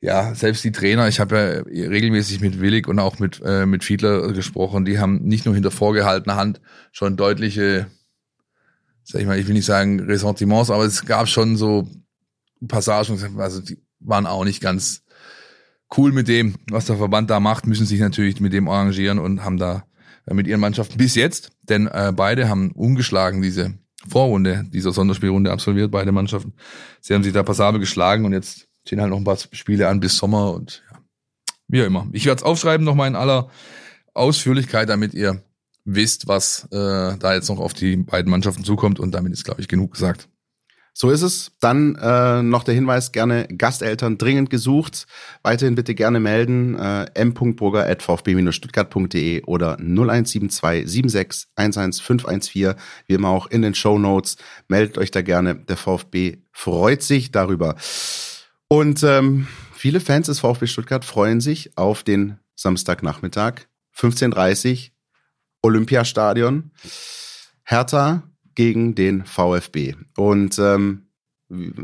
ja, selbst die Trainer, ich habe ja regelmäßig mit Willig und auch mit, äh, mit Fiedler gesprochen, die haben nicht nur hinter vorgehaltener Hand schon deutliche, sag ich mal, ich will nicht sagen Ressentiments, aber es gab schon so Passagen, also die waren auch nicht ganz cool mit dem, was der Verband da macht, müssen sich natürlich mit dem arrangieren und haben da äh, mit ihren Mannschaften bis jetzt, denn äh, beide haben ungeschlagen diese Vorrunde dieser Sonderspielrunde absolviert, beide Mannschaften. Sie haben sich da passabel geschlagen und jetzt stehen halt noch ein paar Spiele an bis Sommer und ja, wie auch immer. Ich werde es aufschreiben nochmal in aller Ausführlichkeit, damit ihr wisst, was äh, da jetzt noch auf die beiden Mannschaften zukommt und damit ist, glaube ich, genug gesagt. So ist es. Dann äh, noch der Hinweis, gerne Gasteltern dringend gesucht. Weiterhin bitte gerne melden. Äh, m.burger.vfb-stuttgart.de oder 0172 76 11 514. Wie immer auch in den Show Notes. Meldet euch da gerne. Der VfB freut sich darüber. Und ähm, viele Fans des VfB Stuttgart freuen sich auf den Samstagnachmittag, 15.30 Olympiastadion. Hertha gegen den VfB. Und ähm,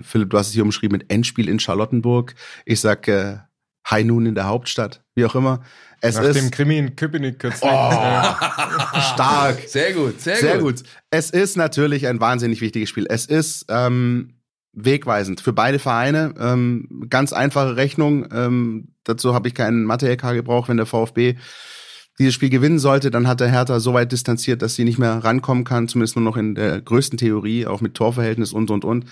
Philipp, du hast es hier umschrieben mit Endspiel in Charlottenburg. Ich sag äh, High Noon in der Hauptstadt, wie auch immer. Es Nach ist dem Krimi in Köpenick kürzlich. Oh. (laughs) stark. Sehr gut, sehr, Sehr gut. Es ist natürlich ein wahnsinnig wichtiges Spiel. Es ist ähm, wegweisend für beide Vereine. Ähm, ganz einfache Rechnung. Ähm, dazu habe ich keinen Mathe-LK gebraucht, wenn der VfB dieses Spiel gewinnen sollte, dann hat der Hertha so weit distanziert, dass sie nicht mehr rankommen kann, zumindest nur noch in der größten Theorie, auch mit Torverhältnis und, und, und.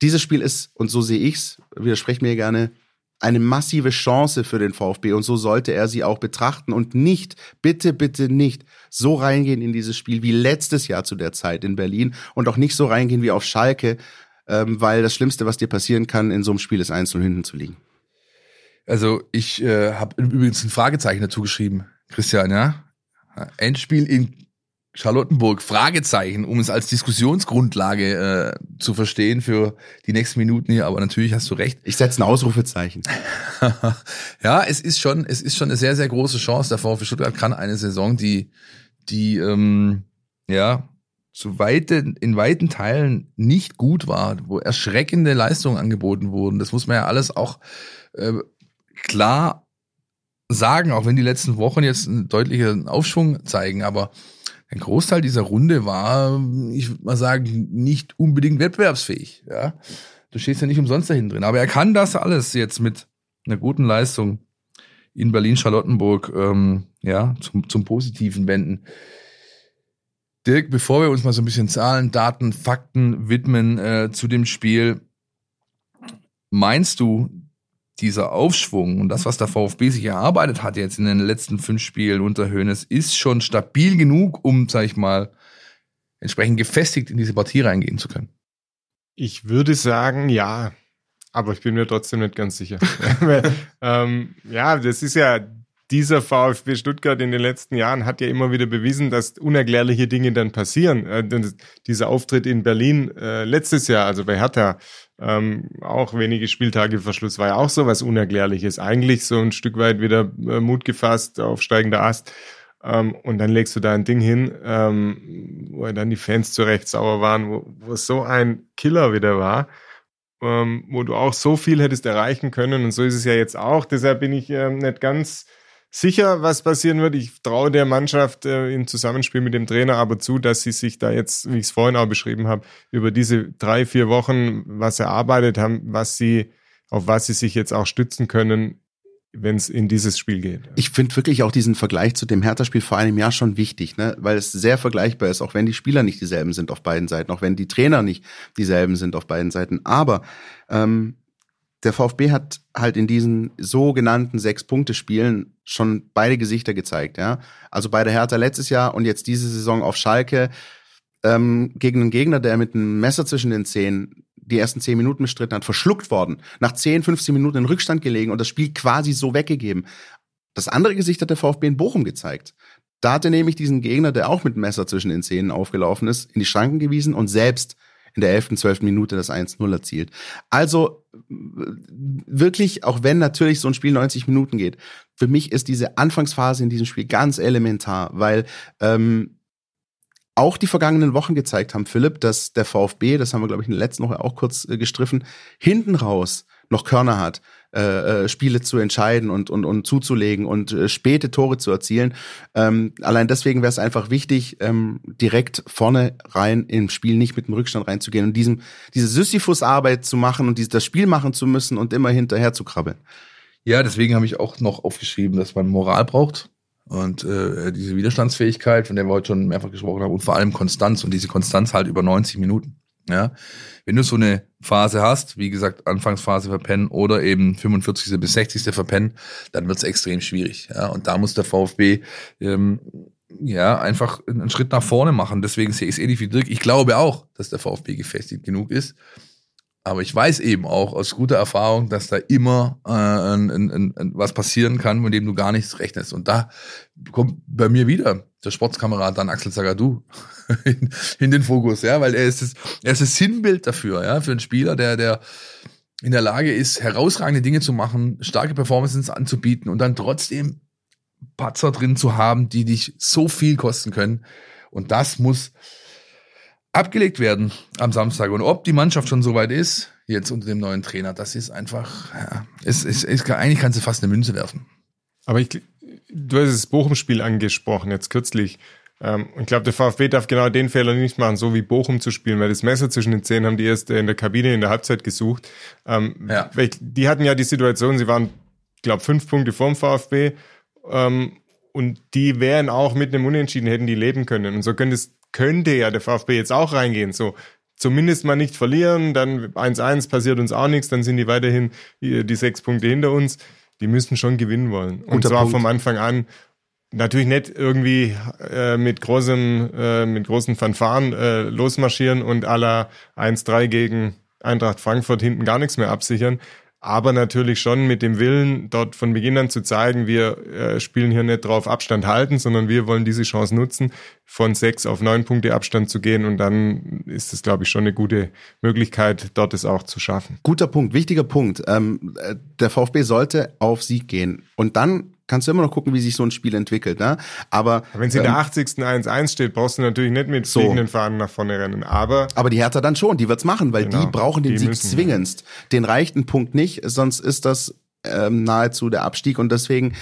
Dieses Spiel ist, und so sehe ich's, widersprecht mir gerne, eine massive Chance für den VfB und so sollte er sie auch betrachten und nicht, bitte, bitte nicht so reingehen in dieses Spiel wie letztes Jahr zu der Zeit in Berlin und auch nicht so reingehen wie auf Schalke, ähm, weil das Schlimmste, was dir passieren kann, in so einem Spiel ist und hinten zu liegen. Also ich äh, habe übrigens ein Fragezeichen dazu geschrieben, Christian, ja? Endspiel in Charlottenburg, Fragezeichen, um es als Diskussionsgrundlage äh, zu verstehen für die nächsten Minuten hier, aber natürlich hast du recht. Ich setze ein Ausrufezeichen. (laughs) ja, es ist schon, es ist schon eine sehr, sehr große Chance. Der VfB Stuttgart kann eine Saison, die, die, ähm, ja, zu weiten, in weiten Teilen nicht gut war, wo erschreckende Leistungen angeboten wurden. Das muss man ja alles auch äh, klar sagen, auch wenn die letzten Wochen jetzt einen deutlichen Aufschwung zeigen, aber ein Großteil dieser Runde war, ich würde mal sagen, nicht unbedingt wettbewerbsfähig. Ja, du stehst ja nicht umsonst dahin drin, aber er kann das alles jetzt mit einer guten Leistung in Berlin-Charlottenburg ähm, ja zum, zum Positiven wenden. Dirk, bevor wir uns mal so ein bisschen Zahlen, Daten, Fakten widmen äh, zu dem Spiel, meinst du, dieser Aufschwung und das, was der VfB sich erarbeitet hat jetzt in den letzten fünf Spielen unter Hoeneß, ist schon stabil genug, um, sag ich mal, entsprechend gefestigt in diese Partie reingehen zu können? Ich würde sagen, ja. Aber ich bin mir trotzdem nicht ganz sicher. (laughs) ähm, ja, das ist ja dieser VfB Stuttgart in den letzten Jahren hat ja immer wieder bewiesen, dass unerklärliche Dinge dann passieren. Äh, dieser Auftritt in Berlin äh, letztes Jahr, also bei Hertha, ähm, auch wenige Spieltage Verschluss, war ja auch so was Unerklärliches. Eigentlich so ein Stück weit wieder äh, Mut gefasst, auf steigender Ast. Ähm, und dann legst du da ein Ding hin, ähm, wo dann die Fans zu Recht sauer waren, wo, wo so ein Killer wieder war ähm, wo du auch so viel hättest erreichen können. Und so ist es ja jetzt auch. Deshalb bin ich ähm, nicht ganz sicher, was passieren wird. Ich traue der Mannschaft äh, im Zusammenspiel mit dem Trainer aber zu, dass sie sich da jetzt, wie ich es vorhin auch beschrieben habe, über diese drei, vier Wochen was erarbeitet haben, was sie, auf was sie sich jetzt auch stützen können, wenn es in dieses Spiel geht. Ich finde wirklich auch diesen Vergleich zu dem Hertha-Spiel vor einem Jahr schon wichtig, ne? weil es sehr vergleichbar ist, auch wenn die Spieler nicht dieselben sind auf beiden Seiten, auch wenn die Trainer nicht dieselben sind auf beiden Seiten. Aber ähm, der VfB hat halt in diesen sogenannten Sechs-Punkte-Spielen schon beide Gesichter gezeigt. Ja? Also bei der Hertha letztes Jahr und jetzt diese Saison auf Schalke ähm, gegen einen Gegner, der mit einem Messer zwischen den Zähnen die ersten zehn Minuten bestritten hat, verschluckt worden, nach 10, 15 Minuten in Rückstand gelegen und das Spiel quasi so weggegeben. Das andere Gesicht hat der VfB in Bochum gezeigt. Da hat er nämlich diesen Gegner, der auch mit Messer zwischen den Zähnen aufgelaufen ist, in die Schranken gewiesen und selbst in der 11., 12. Minute das 1-0 erzielt. Also wirklich, auch wenn natürlich so ein Spiel 90 Minuten geht, für mich ist diese Anfangsphase in diesem Spiel ganz elementar, weil ähm, auch die vergangenen Wochen gezeigt haben, Philipp, dass der VfB, das haben wir, glaube ich, in der letzten Woche auch kurz äh, gestriffen, hinten raus noch Körner hat, äh, äh, Spiele zu entscheiden und, und, und zuzulegen und äh, späte Tore zu erzielen. Ähm, allein deswegen wäre es einfach wichtig, ähm, direkt vorne rein im Spiel nicht mit dem Rückstand reinzugehen und diesem, diese Sisyphus-Arbeit zu machen und dieses, das Spiel machen zu müssen und immer hinterher zu krabbeln. Ja, deswegen habe ich auch noch aufgeschrieben, dass man Moral braucht und äh, diese Widerstandsfähigkeit, von der wir heute schon mehrfach gesprochen haben, und vor allem Konstanz und diese Konstanz halt über 90 Minuten. Ja, wenn du so eine Phase hast, wie gesagt, Anfangsphase verpennen oder eben 45. bis 60. verpennen, dann wird es extrem schwierig. Ja, und da muss der VfB ähm, ja einfach einen Schritt nach vorne machen. Deswegen sehe ich es ähnlich wie Dirk. Ich glaube auch, dass der VfB gefestigt genug ist. Aber ich weiß eben auch aus guter Erfahrung, dass da immer äh, ein, ein, ein, was passieren kann, mit dem du gar nichts rechnest. Und da kommt bei mir wieder der Sportskamerad dann Axel Zagadou (laughs) in, in, den Fokus, ja, weil er ist das, er ist das Sinnbild dafür, ja, für einen Spieler, der, der in der Lage ist, herausragende Dinge zu machen, starke Performances anzubieten und dann trotzdem Patzer drin zu haben, die dich so viel kosten können. Und das muss abgelegt werden am Samstag. Und ob die Mannschaft schon soweit ist, jetzt unter dem neuen Trainer, das ist einfach, ja, es, es, es, eigentlich kannst du fast eine Münze werfen. Aber ich, du hast das Bochum-Spiel angesprochen, jetzt kürzlich. Ähm, ich glaube, der VfB darf genau den Fehler nicht machen, so wie Bochum zu spielen, weil das Messer zwischen den Zähnen haben die erst in der Kabine in der Halbzeit gesucht. Ähm, ja. Die hatten ja die Situation, sie waren, glaube fünf Punkte vorm VfB ähm, und die wären auch mit einem Unentschieden hätten die leben können. Und so könnte es könnte ja der VfB jetzt auch reingehen. So, zumindest mal nicht verlieren, dann 1-1 passiert uns auch nichts, dann sind die weiterhin die, die sechs Punkte hinter uns. Die müssen schon gewinnen wollen. Und Guter zwar Punkt. vom Anfang an. Natürlich nicht irgendwie äh, mit großem, äh, mit großen Fanfaren äh, losmarschieren und aller 1-3 gegen Eintracht Frankfurt hinten gar nichts mehr absichern aber natürlich schon mit dem Willen, dort von Beginn an zu zeigen, wir äh, spielen hier nicht drauf Abstand halten, sondern wir wollen diese Chance nutzen, von sechs auf neun Punkte Abstand zu gehen und dann ist es, glaube ich, schon eine gute Möglichkeit, dort es auch zu schaffen. Guter Punkt, wichtiger Punkt. Ähm, äh, der VfB sollte auf Sieg gehen und dann kannst du immer noch gucken, wie sich so ein Spiel entwickelt. Ne? Aber wenn es in der 80. Ähm, 1-1 steht, brauchst du natürlich nicht mit so. fliegenden Fahnen nach vorne rennen. Aber aber die Hertha dann schon, die wird's machen, weil genau, die brauchen den die Sieg müssen, zwingendst. Ja. Den reicht ein Punkt nicht, sonst ist das ähm, nahezu der Abstieg und deswegen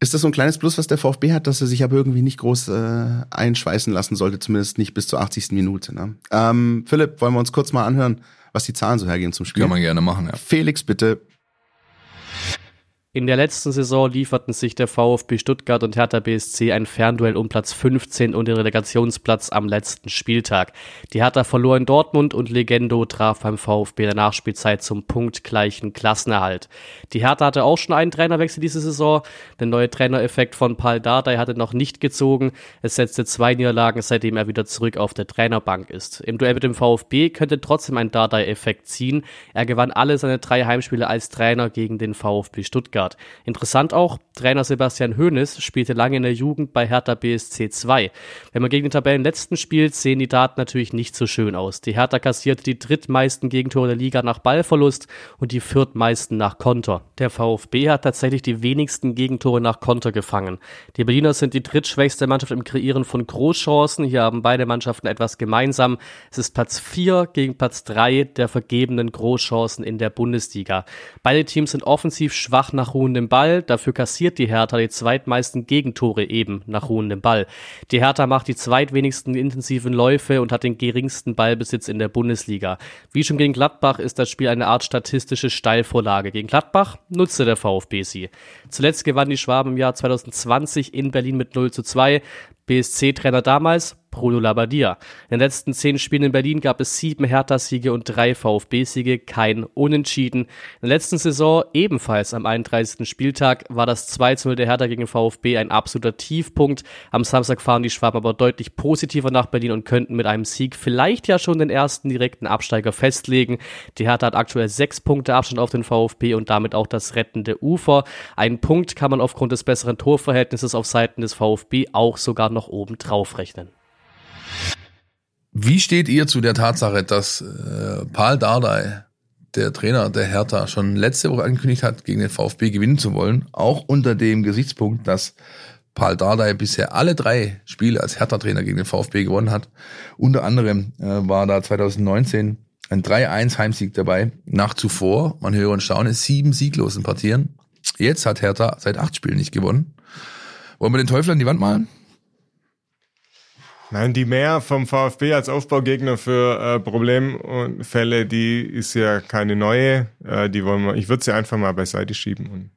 ist das so ein kleines Plus, was der VfB hat, dass er sich aber irgendwie nicht groß äh, einschweißen lassen sollte, zumindest nicht bis zur 80. Minute. Ne? Ähm, Philipp, wollen wir uns kurz mal anhören, was die Zahlen so hergehen zum Spiel? Kann man gerne machen, ja. Felix, bitte. In der letzten Saison lieferten sich der VfB Stuttgart und Hertha BSC ein Fernduell um Platz 15 und den Relegationsplatz am letzten Spieltag. Die Hertha verlor in Dortmund und Legendo traf beim VfB der Nachspielzeit zum punktgleichen Klassenerhalt. Die Hertha hatte auch schon einen Trainerwechsel diese Saison. Der neue Trainereffekt von Paul Dardai hatte noch nicht gezogen. Es setzte zwei Niederlagen, seitdem er wieder zurück auf der Trainerbank ist. Im Duell mit dem VfB könnte trotzdem ein Dardai-Effekt ziehen. Er gewann alle seine drei Heimspiele als Trainer gegen den VfB Stuttgart. Stuttgart. Interessant auch, Trainer Sebastian Hoeneß spielte lange in der Jugend bei Hertha BSC 2. Wenn man gegen den Tabellenletzten spielt, sehen die Daten natürlich nicht so schön aus. Die Hertha kassierte die drittmeisten Gegentore der Liga nach Ballverlust und die viertmeisten nach Konter. Der VfB hat tatsächlich die wenigsten Gegentore nach Konter gefangen. Die Berliner sind die drittschwächste Mannschaft im Kreieren von Großchancen. Hier haben beide Mannschaften etwas gemeinsam. Es ist Platz 4 gegen Platz 3 der vergebenen Großchancen in der Bundesliga. Beide Teams sind offensiv schwach nach ruhendem Ball. Dafür kassiert die Hertha die zweitmeisten Gegentore eben nach ruhendem Ball. Die Hertha macht die zweitwenigsten intensiven Läufe und hat den geringsten Ballbesitz in der Bundesliga. Wie schon gegen Gladbach ist das Spiel eine Art statistische Steilvorlage. Gegen Gladbach nutzte der VfB sie. Zuletzt gewann die Schwaben im Jahr 2020 in Berlin mit 0 zu 2. BSC-Trainer damals Bruno Labbadia. In den letzten zehn Spielen in Berlin gab es sieben Hertha-Siege und drei VfB-Siege, kein Unentschieden. In der letzten Saison, ebenfalls am 31. Spieltag, war das 2 0 der Hertha gegen VfB ein absoluter Tiefpunkt. Am Samstag fahren die Schwaben aber deutlich positiver nach Berlin und könnten mit einem Sieg vielleicht ja schon den ersten direkten Absteiger festlegen. Die Hertha hat aktuell sechs Punkte Abstand auf den VfB und damit auch das rettende Ufer. Einen Punkt kann man aufgrund des besseren Torverhältnisses auf Seiten des VfB auch sogar noch oben drauf rechnen. Wie steht ihr zu der Tatsache, dass äh, Paul Dardai, der Trainer der Hertha, schon letzte Woche angekündigt hat, gegen den VfB gewinnen zu wollen, auch unter dem Gesichtspunkt, dass Paul Dardai bisher alle drei Spiele als Hertha-Trainer gegen den VfB gewonnen hat. Unter anderem äh, war da 2019 ein 3-1 Heimsieg dabei, nach zuvor, man höre und staune, sieben sieglosen Partien. Jetzt hat Hertha seit acht Spielen nicht gewonnen. Wollen wir den Teufel an die Wand malen? Nein, die mehr vom VfB als Aufbaugegner für äh, Problemfälle, die ist ja keine neue. Äh, die wollen wir, ich würde sie einfach mal beiseite schieben. Und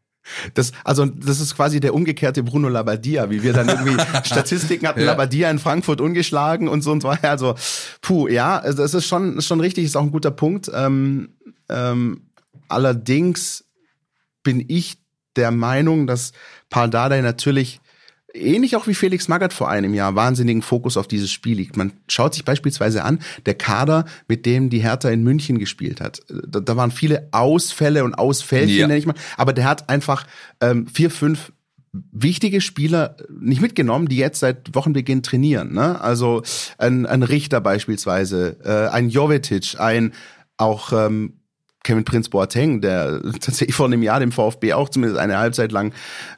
das, also das ist quasi der umgekehrte Bruno Labbadia, wie wir dann irgendwie (laughs) Statistiken hatten, ja. Labbadia in Frankfurt ungeschlagen und so und so weiter. Also, puh, ja, also das ist schon, ist schon richtig, ist auch ein guter Punkt. Ähm, ähm, allerdings bin ich der Meinung, dass Paul Dardai natürlich ähnlich auch wie Felix Magath vor einem Jahr wahnsinnigen Fokus auf dieses Spiel liegt. Man schaut sich beispielsweise an, der Kader, mit dem die Hertha in München gespielt hat. Da, da waren viele Ausfälle und Ausfällchen, ja. nenne ich mal. Aber der hat einfach ähm, vier, fünf wichtige Spieler nicht mitgenommen, die jetzt seit Wochenbeginn trainieren. Ne? Also ein, ein Richter beispielsweise, äh, ein Jovetic, ein auch ähm, Kevin Prince Boateng, der (laughs) tatsächlich vor einem Jahr dem VfB auch zumindest eine Halbzeit lang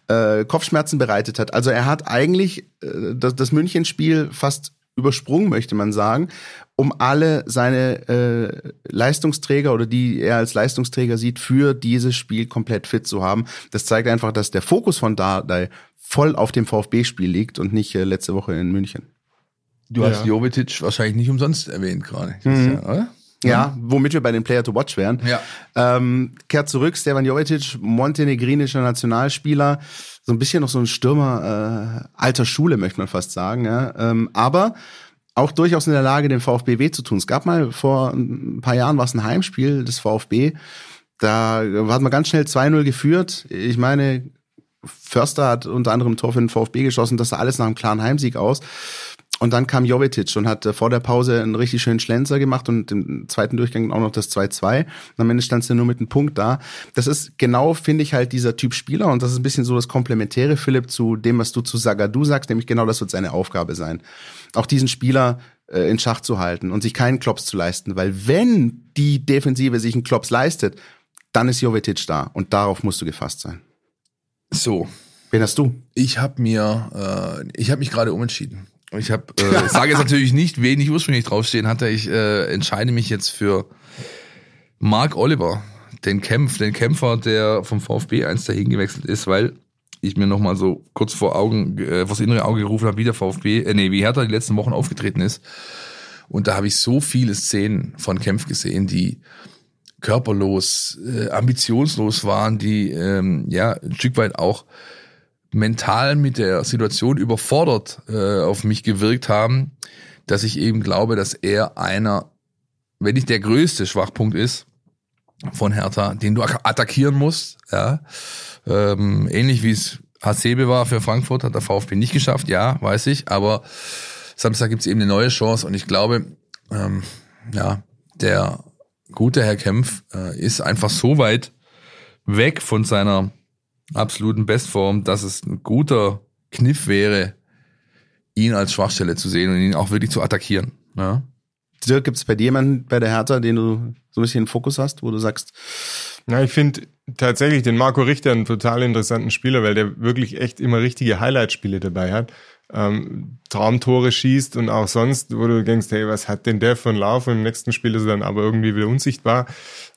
äh, Kopfschmerzen bereitet hat. Also er hat eigentlich äh, das, das Münchenspiel fast übersprungen, möchte man sagen, um alle seine äh, Leistungsträger oder die er als Leistungsträger sieht, für dieses Spiel komplett fit zu haben. Das zeigt einfach, dass der Fokus von Dardai voll auf dem VfB-Spiel liegt und nicht äh, letzte Woche in München. Du ja. hast Jovetic wahrscheinlich nicht umsonst erwähnt gerade, mhm. Jahr, oder? Ja, womit wir bei den Player to Watch wären. Ja. Ähm, kehrt zurück, Stevan Jovetic, montenegrinischer Nationalspieler, so ein bisschen noch so ein Stürmer äh, alter Schule, möchte man fast sagen. Ja. Ähm, aber auch durchaus in der Lage, dem VfB weh zu tun. Es gab mal vor ein paar Jahren was ein Heimspiel des VfB. Da hat man ganz schnell 2-0 geführt. Ich meine, Förster hat unter anderem ein Tor für den VfB geschossen. Das sah alles nach einem klaren Heimsieg aus. Und dann kam Jovetic und hat äh, vor der Pause einen richtig schönen Schlenzer gemacht und im zweiten Durchgang auch noch das 2-2. Und am Ende stand es nur mit einem Punkt da. Das ist genau, finde ich, halt dieser Typ Spieler und das ist ein bisschen so das Komplementäre, Philipp, zu dem, was du zu Sagadu sagst, nämlich genau das wird seine Aufgabe sein. Auch diesen Spieler äh, in Schach zu halten und sich keinen Klops zu leisten, weil wenn die Defensive sich einen Klops leistet, dann ist Jovetic da und darauf musst du gefasst sein. So. Wen hast du? Ich habe mir, äh, ich habe mich gerade umentschieden. Ich habe, äh, sage jetzt natürlich nicht, wen ich ursprünglich draufstehen hatte. Ich äh, entscheide mich jetzt für Mark Oliver, den Kämpf, den Kämpfer, der vom VfB eins dahin gewechselt ist, weil ich mir noch mal so kurz vor Augen, äh, vors innere Auge gerufen habe, wie der VfB, äh, nee, wie Hertha die letzten Wochen aufgetreten ist. Und da habe ich so viele Szenen von Kämpf gesehen, die körperlos, äh, ambitionslos waren, die ähm, ja ein Stück weit auch mental mit der Situation überfordert äh, auf mich gewirkt haben, dass ich eben glaube, dass er einer, wenn nicht der größte Schwachpunkt ist von Hertha, den du attackieren musst. Ja. Ähm, ähnlich wie es Hasebe war für Frankfurt, hat der VfB nicht geschafft, ja, weiß ich, aber Samstag gibt's eben eine neue Chance und ich glaube, ähm, ja, der gute Herr Kempf äh, ist einfach so weit weg von seiner absoluten Bestform, dass es ein guter Kniff wäre, ihn als Schwachstelle zu sehen und ihn auch wirklich zu attackieren. Ja? Dirk, gibt es bei dir jemanden bei der Hertha, den du so ein bisschen im Fokus hast, wo du sagst, Na, ich finde tatsächlich den Marco Richter einen total interessanten Spieler, weil der wirklich echt immer richtige Highlight-Spiele dabei hat. Ähm, Traumtore schießt und auch sonst, wo du denkst, hey, was hat denn der für einen Lauf? Und im nächsten Spiel ist er dann aber irgendwie wieder unsichtbar.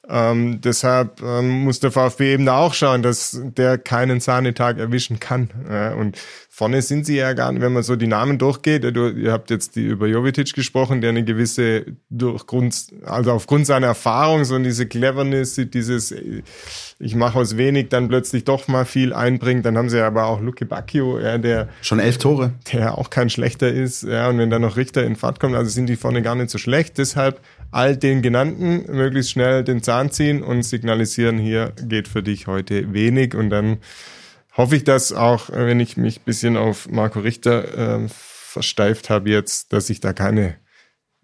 Ähm, deshalb ähm, muss der VfB eben da auch schauen, dass der keinen Sahnetag erwischen kann. Ja, und vorne sind sie ja gar nicht, wenn man so die Namen durchgeht. Du, ihr habt jetzt die über Jovetic gesprochen, der eine gewisse durchgrund, also aufgrund seiner Erfahrung, so diese Cleverness, dieses ich mache aus wenig dann plötzlich doch mal viel einbringt. Dann haben sie aber auch Luke Bacchio, ja, der schon elf Tore? der auch kein schlechter ist. Ja, und wenn dann noch Richter in Fahrt kommt, also sind die vorne gar nicht so schlecht. Deshalb all den genannten möglichst schnell den Zahn ziehen und signalisieren, hier geht für dich heute wenig. Und dann hoffe ich, dass auch, wenn ich mich bisschen auf Marco Richter äh, versteift habe jetzt, dass ich da keine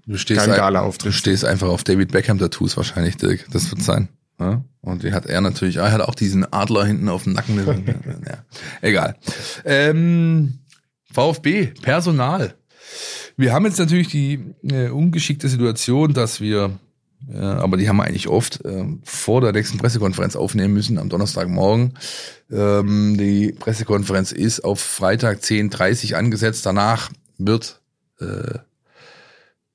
Du stehst, Kein ein- Gala-Auftritt. du stehst einfach auf David Beckham Tattoos wahrscheinlich, Dirk. Das wird sein. Ja? Und die hat er natürlich, er hat auch diesen Adler hinten auf dem Nacken. (laughs) ja, egal. Ähm, VfB, Personal. Wir haben jetzt natürlich die äh, ungeschickte Situation, dass wir, äh, aber die haben wir eigentlich oft, äh, vor der nächsten Pressekonferenz aufnehmen müssen, am Donnerstagmorgen. Ähm, die Pressekonferenz ist auf Freitag 10.30 angesetzt. Danach wird äh,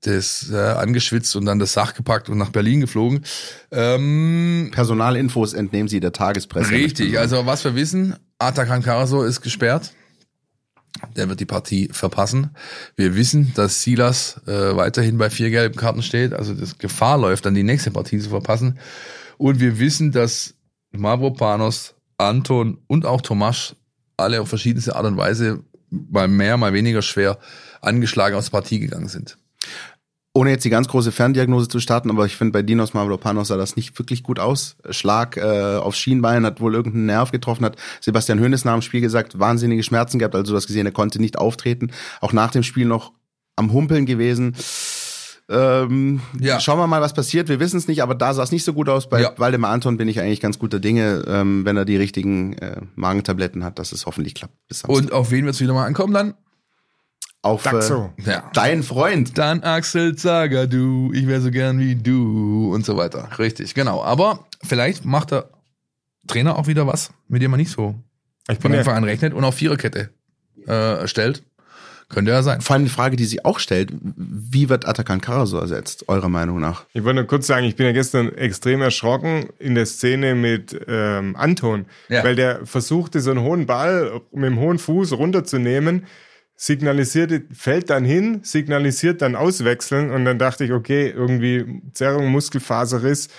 das äh, angeschwitzt und dann das Sach gepackt und nach Berlin geflogen. Ähm, Personalinfos entnehmen sie der Tagespresse. richtig, also was wir wissen, Atakan Karaso ist gesperrt. Der wird die Partie verpassen. Wir wissen, dass Silas äh, weiterhin bei vier gelben Karten steht, also das Gefahr läuft, dann die nächste Partie zu verpassen. Und wir wissen, dass Mavropanos, Anton und auch Tomasch alle auf verschiedenste Art und Weise mal mehr, mal weniger schwer angeschlagen aus der Partie gegangen sind. Ohne jetzt die ganz große Ferndiagnose zu starten, aber ich finde, bei Dinos Mavropanos sah das nicht wirklich gut aus. Schlag äh, aufs Schienbein, hat wohl irgendeinen Nerv getroffen, hat Sebastian Hoeneß nach dem Spiel gesagt, wahnsinnige Schmerzen gehabt, also du hast gesehen, er konnte nicht auftreten. Auch nach dem Spiel noch am Humpeln gewesen. Ähm, Ja. Schauen wir mal, was passiert. Wir wissen es nicht, aber da sah es nicht so gut aus. Bei Ja. Waldemar Anton bin ich eigentlich ganz guter Dinge, ähm, wenn er die richtigen äh, Magentabletten hat, dass es hoffentlich klappt. Und auf wen wird's wieder mal ankommen dann? Auf äh. Ja. dein Freund. Dann Axel Zagadou, ich wäre so gern wie du und so weiter. Richtig, genau. Aber vielleicht macht der Trainer auch wieder was, mit dem man nicht so Ich von bin Anfang ja, an rechnet und auf Viererkette äh, stellt. Könnte ja sein. Vor allem die Frage, die sie auch stellt, wie wird Atakan Karaso ersetzt, eurer Meinung nach? ich wollte nur kurz sagen, ich bin ja gestern extrem erschrocken in der Szene mit ähm, Anton, Ja. weil der versuchte, so einen hohen Ball mit dem hohen Fuß runterzunehmen, signalisierte, fällt dann hin, signalisiert dann auswechseln und dann dachte ich, okay, irgendwie Zerrung, Muskelfaserriss,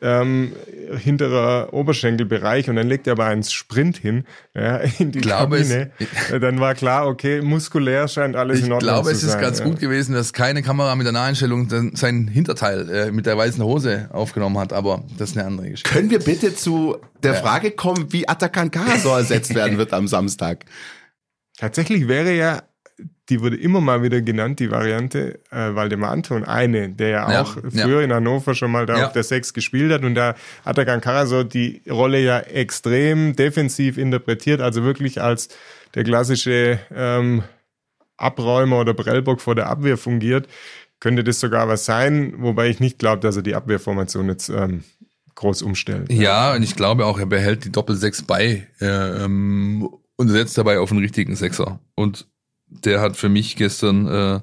ähm, hinterer Oberschenkelbereich und dann legt er aber einen Sprint hin ja, (laughs) in die glaube, es- Kabine. dann war klar, okay, muskulär scheint alles Ich in Ordnung glaube, zu es ist sein. ganz ja. gut gewesen, dass keine Kamera mit der Naheinstellung dann sein Hinterteil äh, mit der weißen Hose aufgenommen hat, aber das ist eine andere Geschichte. Können wir bitte zu der Frage kommen, wie Atakan Karaso ersetzt werden wird am Samstag? Tatsächlich wäre ja, die wurde immer mal wieder genannt, die Variante äh, Waldemar Anton, eine, der ja Ja, auch ja. früher in Hannover schon mal da Ja. auf der Sechs gespielt hat und da hat er Karaso die Rolle ja extrem defensiv interpretiert, also wirklich als der klassische ähm, Abräumer oder Prellbock vor der Abwehr fungiert, könnte das sogar was sein, wobei ich nicht glaube, dass er die Abwehrformation jetzt ähm, groß umstellt. Ja, und ich glaube auch, er behält die Doppel-Sechs bei äh, ähm, und setzt dabei auf einen richtigen Sechser. Und der hat für mich gestern äh,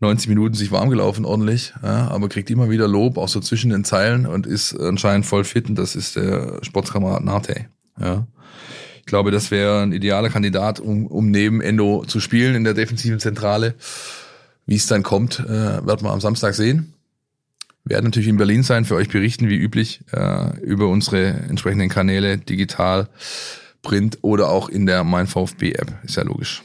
90 Minuten sich warm gelaufen, ordentlich, ja, aber kriegt immer wieder Lob, auch so zwischen den Zeilen und ist anscheinend voll fit und das ist der Sportskamerad Nate. Ja. Ich glaube, das wäre ein idealer Kandidat, um, um neben Endo zu spielen in der defensiven Zentrale. Wie es dann kommt, äh, wird man am Samstag sehen. Werden natürlich in Berlin sein, für euch berichten, wie üblich, äh, über unsere entsprechenden Kanäle, digital, Print oder auch in der Mein VfB-App. Ist ja logisch.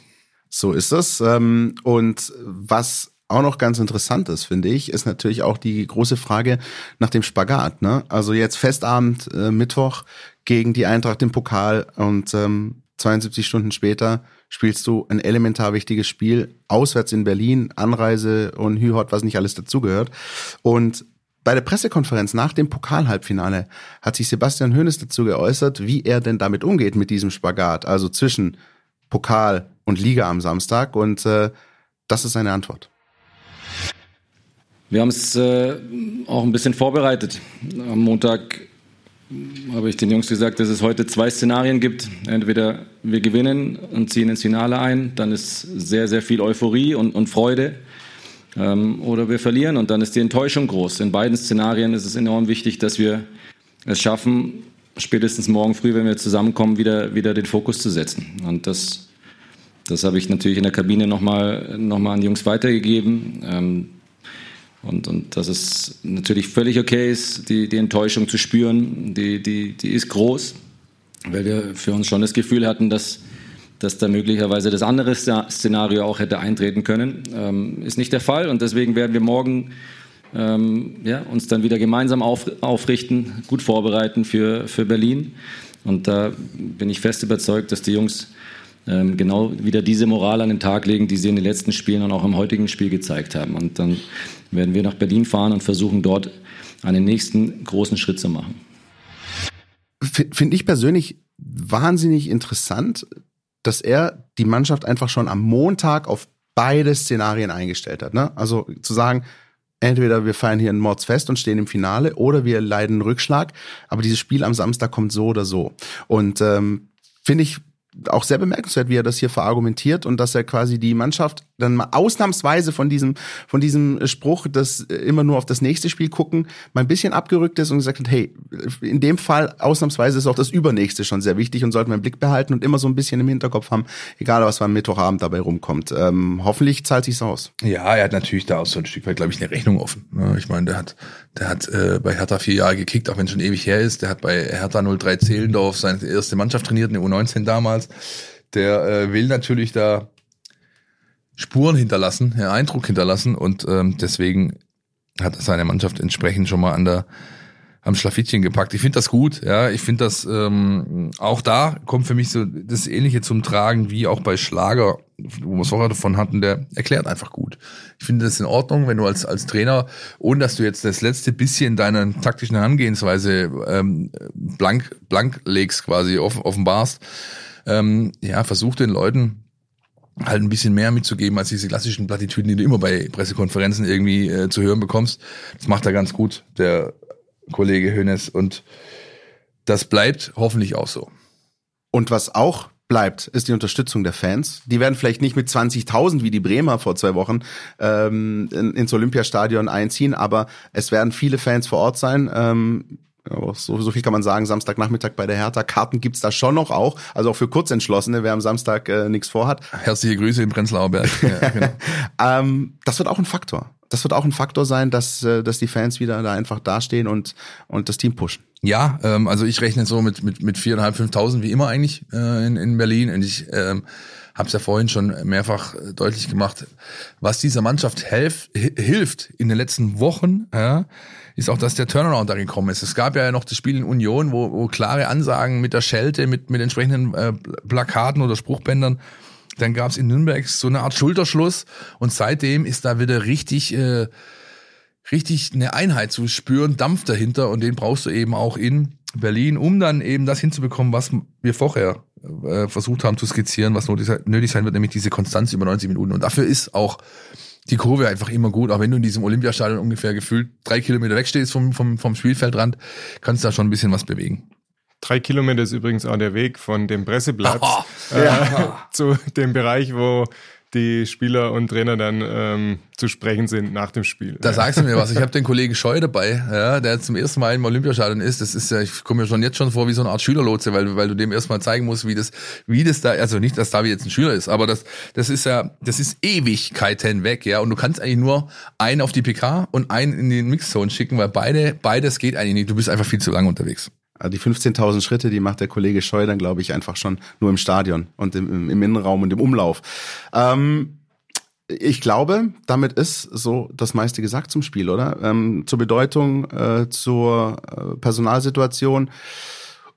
So ist es. Ähm, Und was auch noch ganz interessant ist, finde ich, ist natürlich auch die große Frage nach dem Spagat. Ne? Also jetzt Festabend, äh, Mittwoch gegen die Eintracht im Pokal und ähm, 72 Stunden später spielst du ein elementar wichtiges Spiel auswärts in Berlin, Anreise und Hühot, was nicht alles dazugehört. Und bei der Pressekonferenz nach dem Pokalhalbfinale hat sich Sebastian Hoeneß dazu geäußert, wie er denn damit umgeht mit diesem Spagat, also zwischen Pokal und Liga am Samstag. Und äh, das ist seine Antwort. Wir haben es äh, auch ein bisschen vorbereitet. Am Montag habe ich den Jungs gesagt, dass es heute zwei Szenarien gibt. Entweder wir gewinnen und ziehen ins Finale ein, dann ist sehr, sehr viel Euphorie und, und Freude. Ähm, oder wir verlieren und dann ist die Enttäuschung groß. In beiden Szenarien ist es enorm wichtig, dass wir es schaffen, spätestens morgen früh, wenn wir zusammenkommen, wieder, wieder den Fokus zu setzen. Und das, das habe ich natürlich in der Kabine nochmal noch mal an die Jungs weitergegeben. Ähm, und, und dass es natürlich völlig okay ist, die, die Enttäuschung zu spüren, die, die, die ist groß, weil wir für uns schon das Gefühl hatten, dass, dass da möglicherweise das andere Szenario auch hätte eintreten können. Ähm, ist nicht der Fall und deswegen werden wir morgen ähm, ja, uns dann wieder gemeinsam auf, aufrichten, gut vorbereiten für, für Berlin. Und da bin ich fest überzeugt, dass die Jungs genau wieder diese Moral an den Tag legen, die sie in den letzten Spielen und auch im heutigen Spiel gezeigt haben. Und dann werden wir nach Berlin fahren und versuchen dort einen nächsten großen Schritt zu machen. Finde ich persönlich wahnsinnig interessant, dass er die Mannschaft einfach schon am Montag auf beide Szenarien eingestellt hat. Ne? Also zu sagen, entweder wir feiern hier ein Mordsfest und stehen im Finale oder wir leiden einen Rückschlag, aber dieses Spiel am Samstag kommt so oder so. Und ähm, finde ich auch sehr bemerkenswert, wie er das hier verargumentiert und dass er quasi die Mannschaft dann mal ausnahmsweise von diesem, von diesem Spruch, dass immer nur auf das nächste Spiel gucken, mal ein bisschen abgerückt ist und gesagt hat, hey, in dem Fall ausnahmsweise ist auch das übernächste schon sehr wichtig und sollten wir im Blick behalten und immer so ein bisschen im Hinterkopf haben, egal was am Mittwochabend dabei rumkommt. Ähm, hoffentlich zahlt sich's aus. Ja, er hat natürlich da auch so ein Stück weit, glaube ich, eine Rechnung offen. Ich meine, der hat, der hat äh, bei Hertha vier Jahre gekickt, auch wenn es schon ewig her ist. Der hat bei Hertha 03 Zehlendorf seine erste Mannschaft trainiert, eine U19 damals der äh, will natürlich da Spuren hinterlassen, ja, Eindruck hinterlassen und ähm, deswegen hat seine Mannschaft entsprechend schon mal an der am Schlafittchen gepackt. Ich finde das gut, ja. Ich finde das ähm, auch da kommt für mich so das Ähnliche zum Tragen wie auch bei Schlager, wo wir es vorher davon hatten. Der erklärt einfach gut. Ich finde das in Ordnung, wenn du als als Trainer, ohne dass du jetzt das letzte bisschen deiner taktischen Herangehensweise ähm, blank blank legst, quasi off, offenbarst, ähm, ja, versucht den Leuten halt ein bisschen mehr mitzugeben als diese klassischen Plattitüden, die du immer bei Pressekonferenzen irgendwie äh, zu hören bekommst. Das macht er ganz gut, der Kollege Hönes. Und das bleibt hoffentlich auch so. Und was auch bleibt, ist die Unterstützung der Fans. Die werden vielleicht nicht mit 20.000 wie die Bremer vor zwei Wochen ähm, ins Olympiastadion einziehen, aber es werden viele Fans vor Ort sein. Ähm, ja, so, so viel kann man sagen, Samstagnachmittag bei der Hertha. Karten gibt's da schon noch auch, also auch für Kurzentschlossene, wer am Samstag äh, nichts vorhat. Herzliche Grüße in Prenzlauer Berg. Ja, (laughs) genau. ähm, das wird auch ein Faktor. Das wird auch ein Faktor sein, dass, äh, dass die Fans wieder da einfach dastehen und, und das Team pushen. Ja, ähm, also ich rechne so mit, mit, mit viereinhalb, fünftausend wie immer eigentlich äh, in, in Berlin. Und ich ähm, habe es ja vorhin schon mehrfach deutlich gemacht, was dieser Mannschaft helf, hilft in den letzten Wochen. Ja, ist auch, dass der Turnaround da gekommen ist. Es gab ja noch das Spiel in Union, wo, wo klare Ansagen mit der Schelte, mit, mit entsprechenden äh, Plakaten oder Spruchbändern. Dann gab es in Nürnberg so eine Art Schulterschluss und seitdem ist da wieder richtig, äh, richtig eine Einheit zu spüren, Dampf dahinter und den brauchst du eben auch in Berlin, um dann eben das hinzubekommen, was wir vorher äh, versucht haben zu skizzieren, was nötig sein wird, nämlich diese Konstanz über 90 Minuten. Und dafür ist auch die Kurve einfach immer gut. Auch wenn du in diesem Olympiastadion ungefähr gefühlt drei Kilometer wegstehst vom, vom, vom Spielfeldrand, kannst du da schon ein bisschen was bewegen. Drei Kilometer ist übrigens auch der Weg von dem Presseplatz oh, äh, ja. (laughs) zu dem Bereich, wo die Spieler und Trainer dann ähm, zu sprechen sind nach dem Spiel. Da sagst du mir was. Ich habe (laughs) den Kollegen Scheu dabei, ja, der zum ersten Mal im Olympiastadion ist. Das ist ja, ich komme mir schon jetzt schon vor wie so eine Art Schülerlotse, weil, weil du dem erstmal zeigen musst, wie das, wie das da, also nicht, dass Davi jetzt ein Schüler ist, aber das, das ist ja, das ist Ewigkeiten weg, ja. Und du kannst eigentlich nur einen auf die PK und einen in den Mixzone schicken, weil beide, beides geht eigentlich nicht. Du bist einfach viel zu lange unterwegs. Also die 15.000 Schritte, die macht der Kollege Scheu dann, glaube ich, einfach schon nur im Stadion und im, im Innenraum und im Umlauf. Ähm, ich glaube, damit ist so das meiste gesagt zum Spiel, oder? Ähm, zur Bedeutung, äh, zur äh, Personalsituation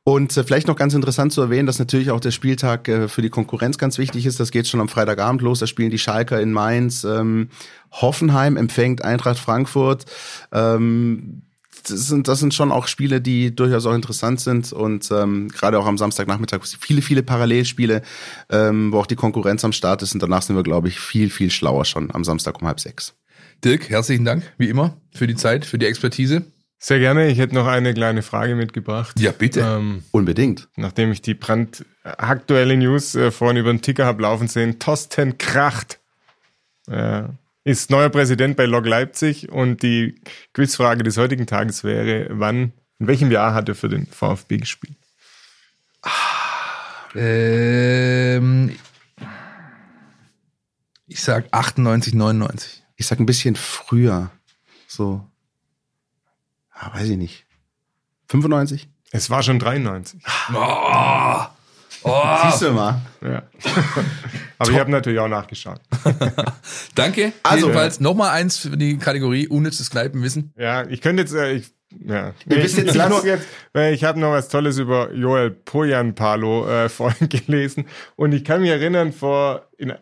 Und äh, vielleicht noch ganz interessant zu erwähnen, dass natürlich auch der Spieltag äh, für die Konkurrenz ganz wichtig ist. Das geht schon am Freitagabend los. Da spielen die Schalker in Mainz. Ähm, Hoffenheim empfängt Eintracht Frankfurt. Ähm, sind, das sind schon auch Spiele, die durchaus auch interessant sind und ähm, gerade auch am Samstagnachmittag viele, viele Parallelspiele, ähm, wo auch die Konkurrenz am Start ist und danach sind wir, glaube ich, viel, viel schlauer schon am Samstag um halb sechs. Dirk, herzlichen Dank, wie immer, für die Zeit, für die Expertise. Sehr gerne. Ich hätte noch eine kleine Frage mitgebracht. Ja, bitte. Ähm, Unbedingt. Nachdem ich die brandaktuelle News äh, vorhin über den Ticker habe laufen sehen, Tosten Kracht. Äh, ist neuer Präsident bei Lok Leipzig und die Quizfrage des heutigen Tages wäre, wann, in welchem Jahr hat er für den VfB gespielt? Ähm, ich sag 98, 99. Ich sag ein bisschen früher. So. Ah, weiß ich nicht. 95? Es war schon 93. Oh, oh. Siehst du mal. Ja. (laughs) Aber ich habe natürlich auch nachgeschaut. (laughs) Danke. Also- Jedenfalls nochmal eins für die Kategorie unnützes Kneipenwissen. Ja, ich könnte jetzt, äh, ich, ja. Jetzt ich weil ich habe noch was Tolles über Joel Poyanpalo äh, (laughs) vorhin gelesen und ich kann mich erinnern, vor, in,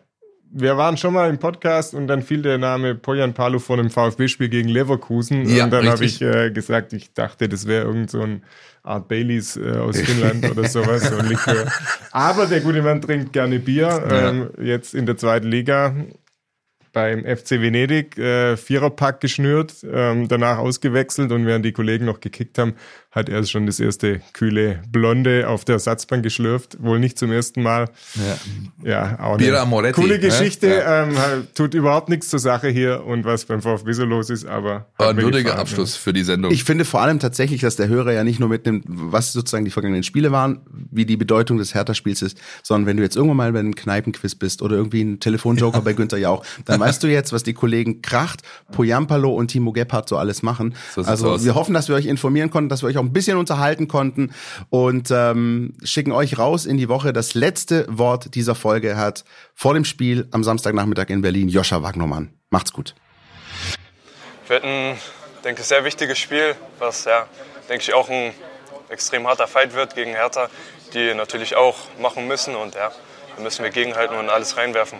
wir waren schon mal im Podcast und dann fiel der Name Poyanpalo vor einem VfB-Spiel gegen Leverkusen. Ja, und dann habe ich äh, gesagt, ich dachte, das wäre irgend so ein Art Baileys äh, aus Finnland oder sowas, so. (laughs) Aber der gute Mann trinkt gerne Bier, ähm, jetzt in der zweiten Liga beim FC Venedig äh, Viererpack geschnürt, ähm, danach ausgewechselt und während die Kollegen noch gekickt haben, hat er schon das erste kühle Blonde auf der Ersatzbank geschlürft. Wohl nicht zum ersten Mal. Ja. Ja, auch Birra eine Moretti, coole ne? Geschichte. Ja. Ähm, halt, tut überhaupt nichts zur Sache hier und was beim VfB so los ist, aber War ein würdiger Abschluss für die Sendung. Ich finde vor allem tatsächlich, dass der Hörer ja nicht nur mitnimmt, was sozusagen die vergangenen Spiele waren, wie die Bedeutung des Hertha-Spiels ist, sondern wenn du jetzt irgendwann mal bei einem Kneipenquiz bist oder irgendwie ein Telefonjoker (laughs) bei Günther Jauch, dann weißt du jetzt, was die Kollegen Kracht, Poyampalo und Timo Gebhardt so alles machen. So also aus. wir hoffen, dass wir euch informieren konnten, dass wir euch auch ein bisschen unterhalten konnten und ähm, schicken euch raus in die Woche. Das letzte Wort dieser Folge hat vor dem Spiel am Samstagnachmittag in Berlin Joscha Wagnermann. Macht's gut. wird ein, denke ich, sehr wichtiges Spiel, was ja, denke ich, auch ein extrem harter Fight wird gegen Hertha, die natürlich auch machen müssen und ja, da müssen wir gegenhalten und alles reinwerfen.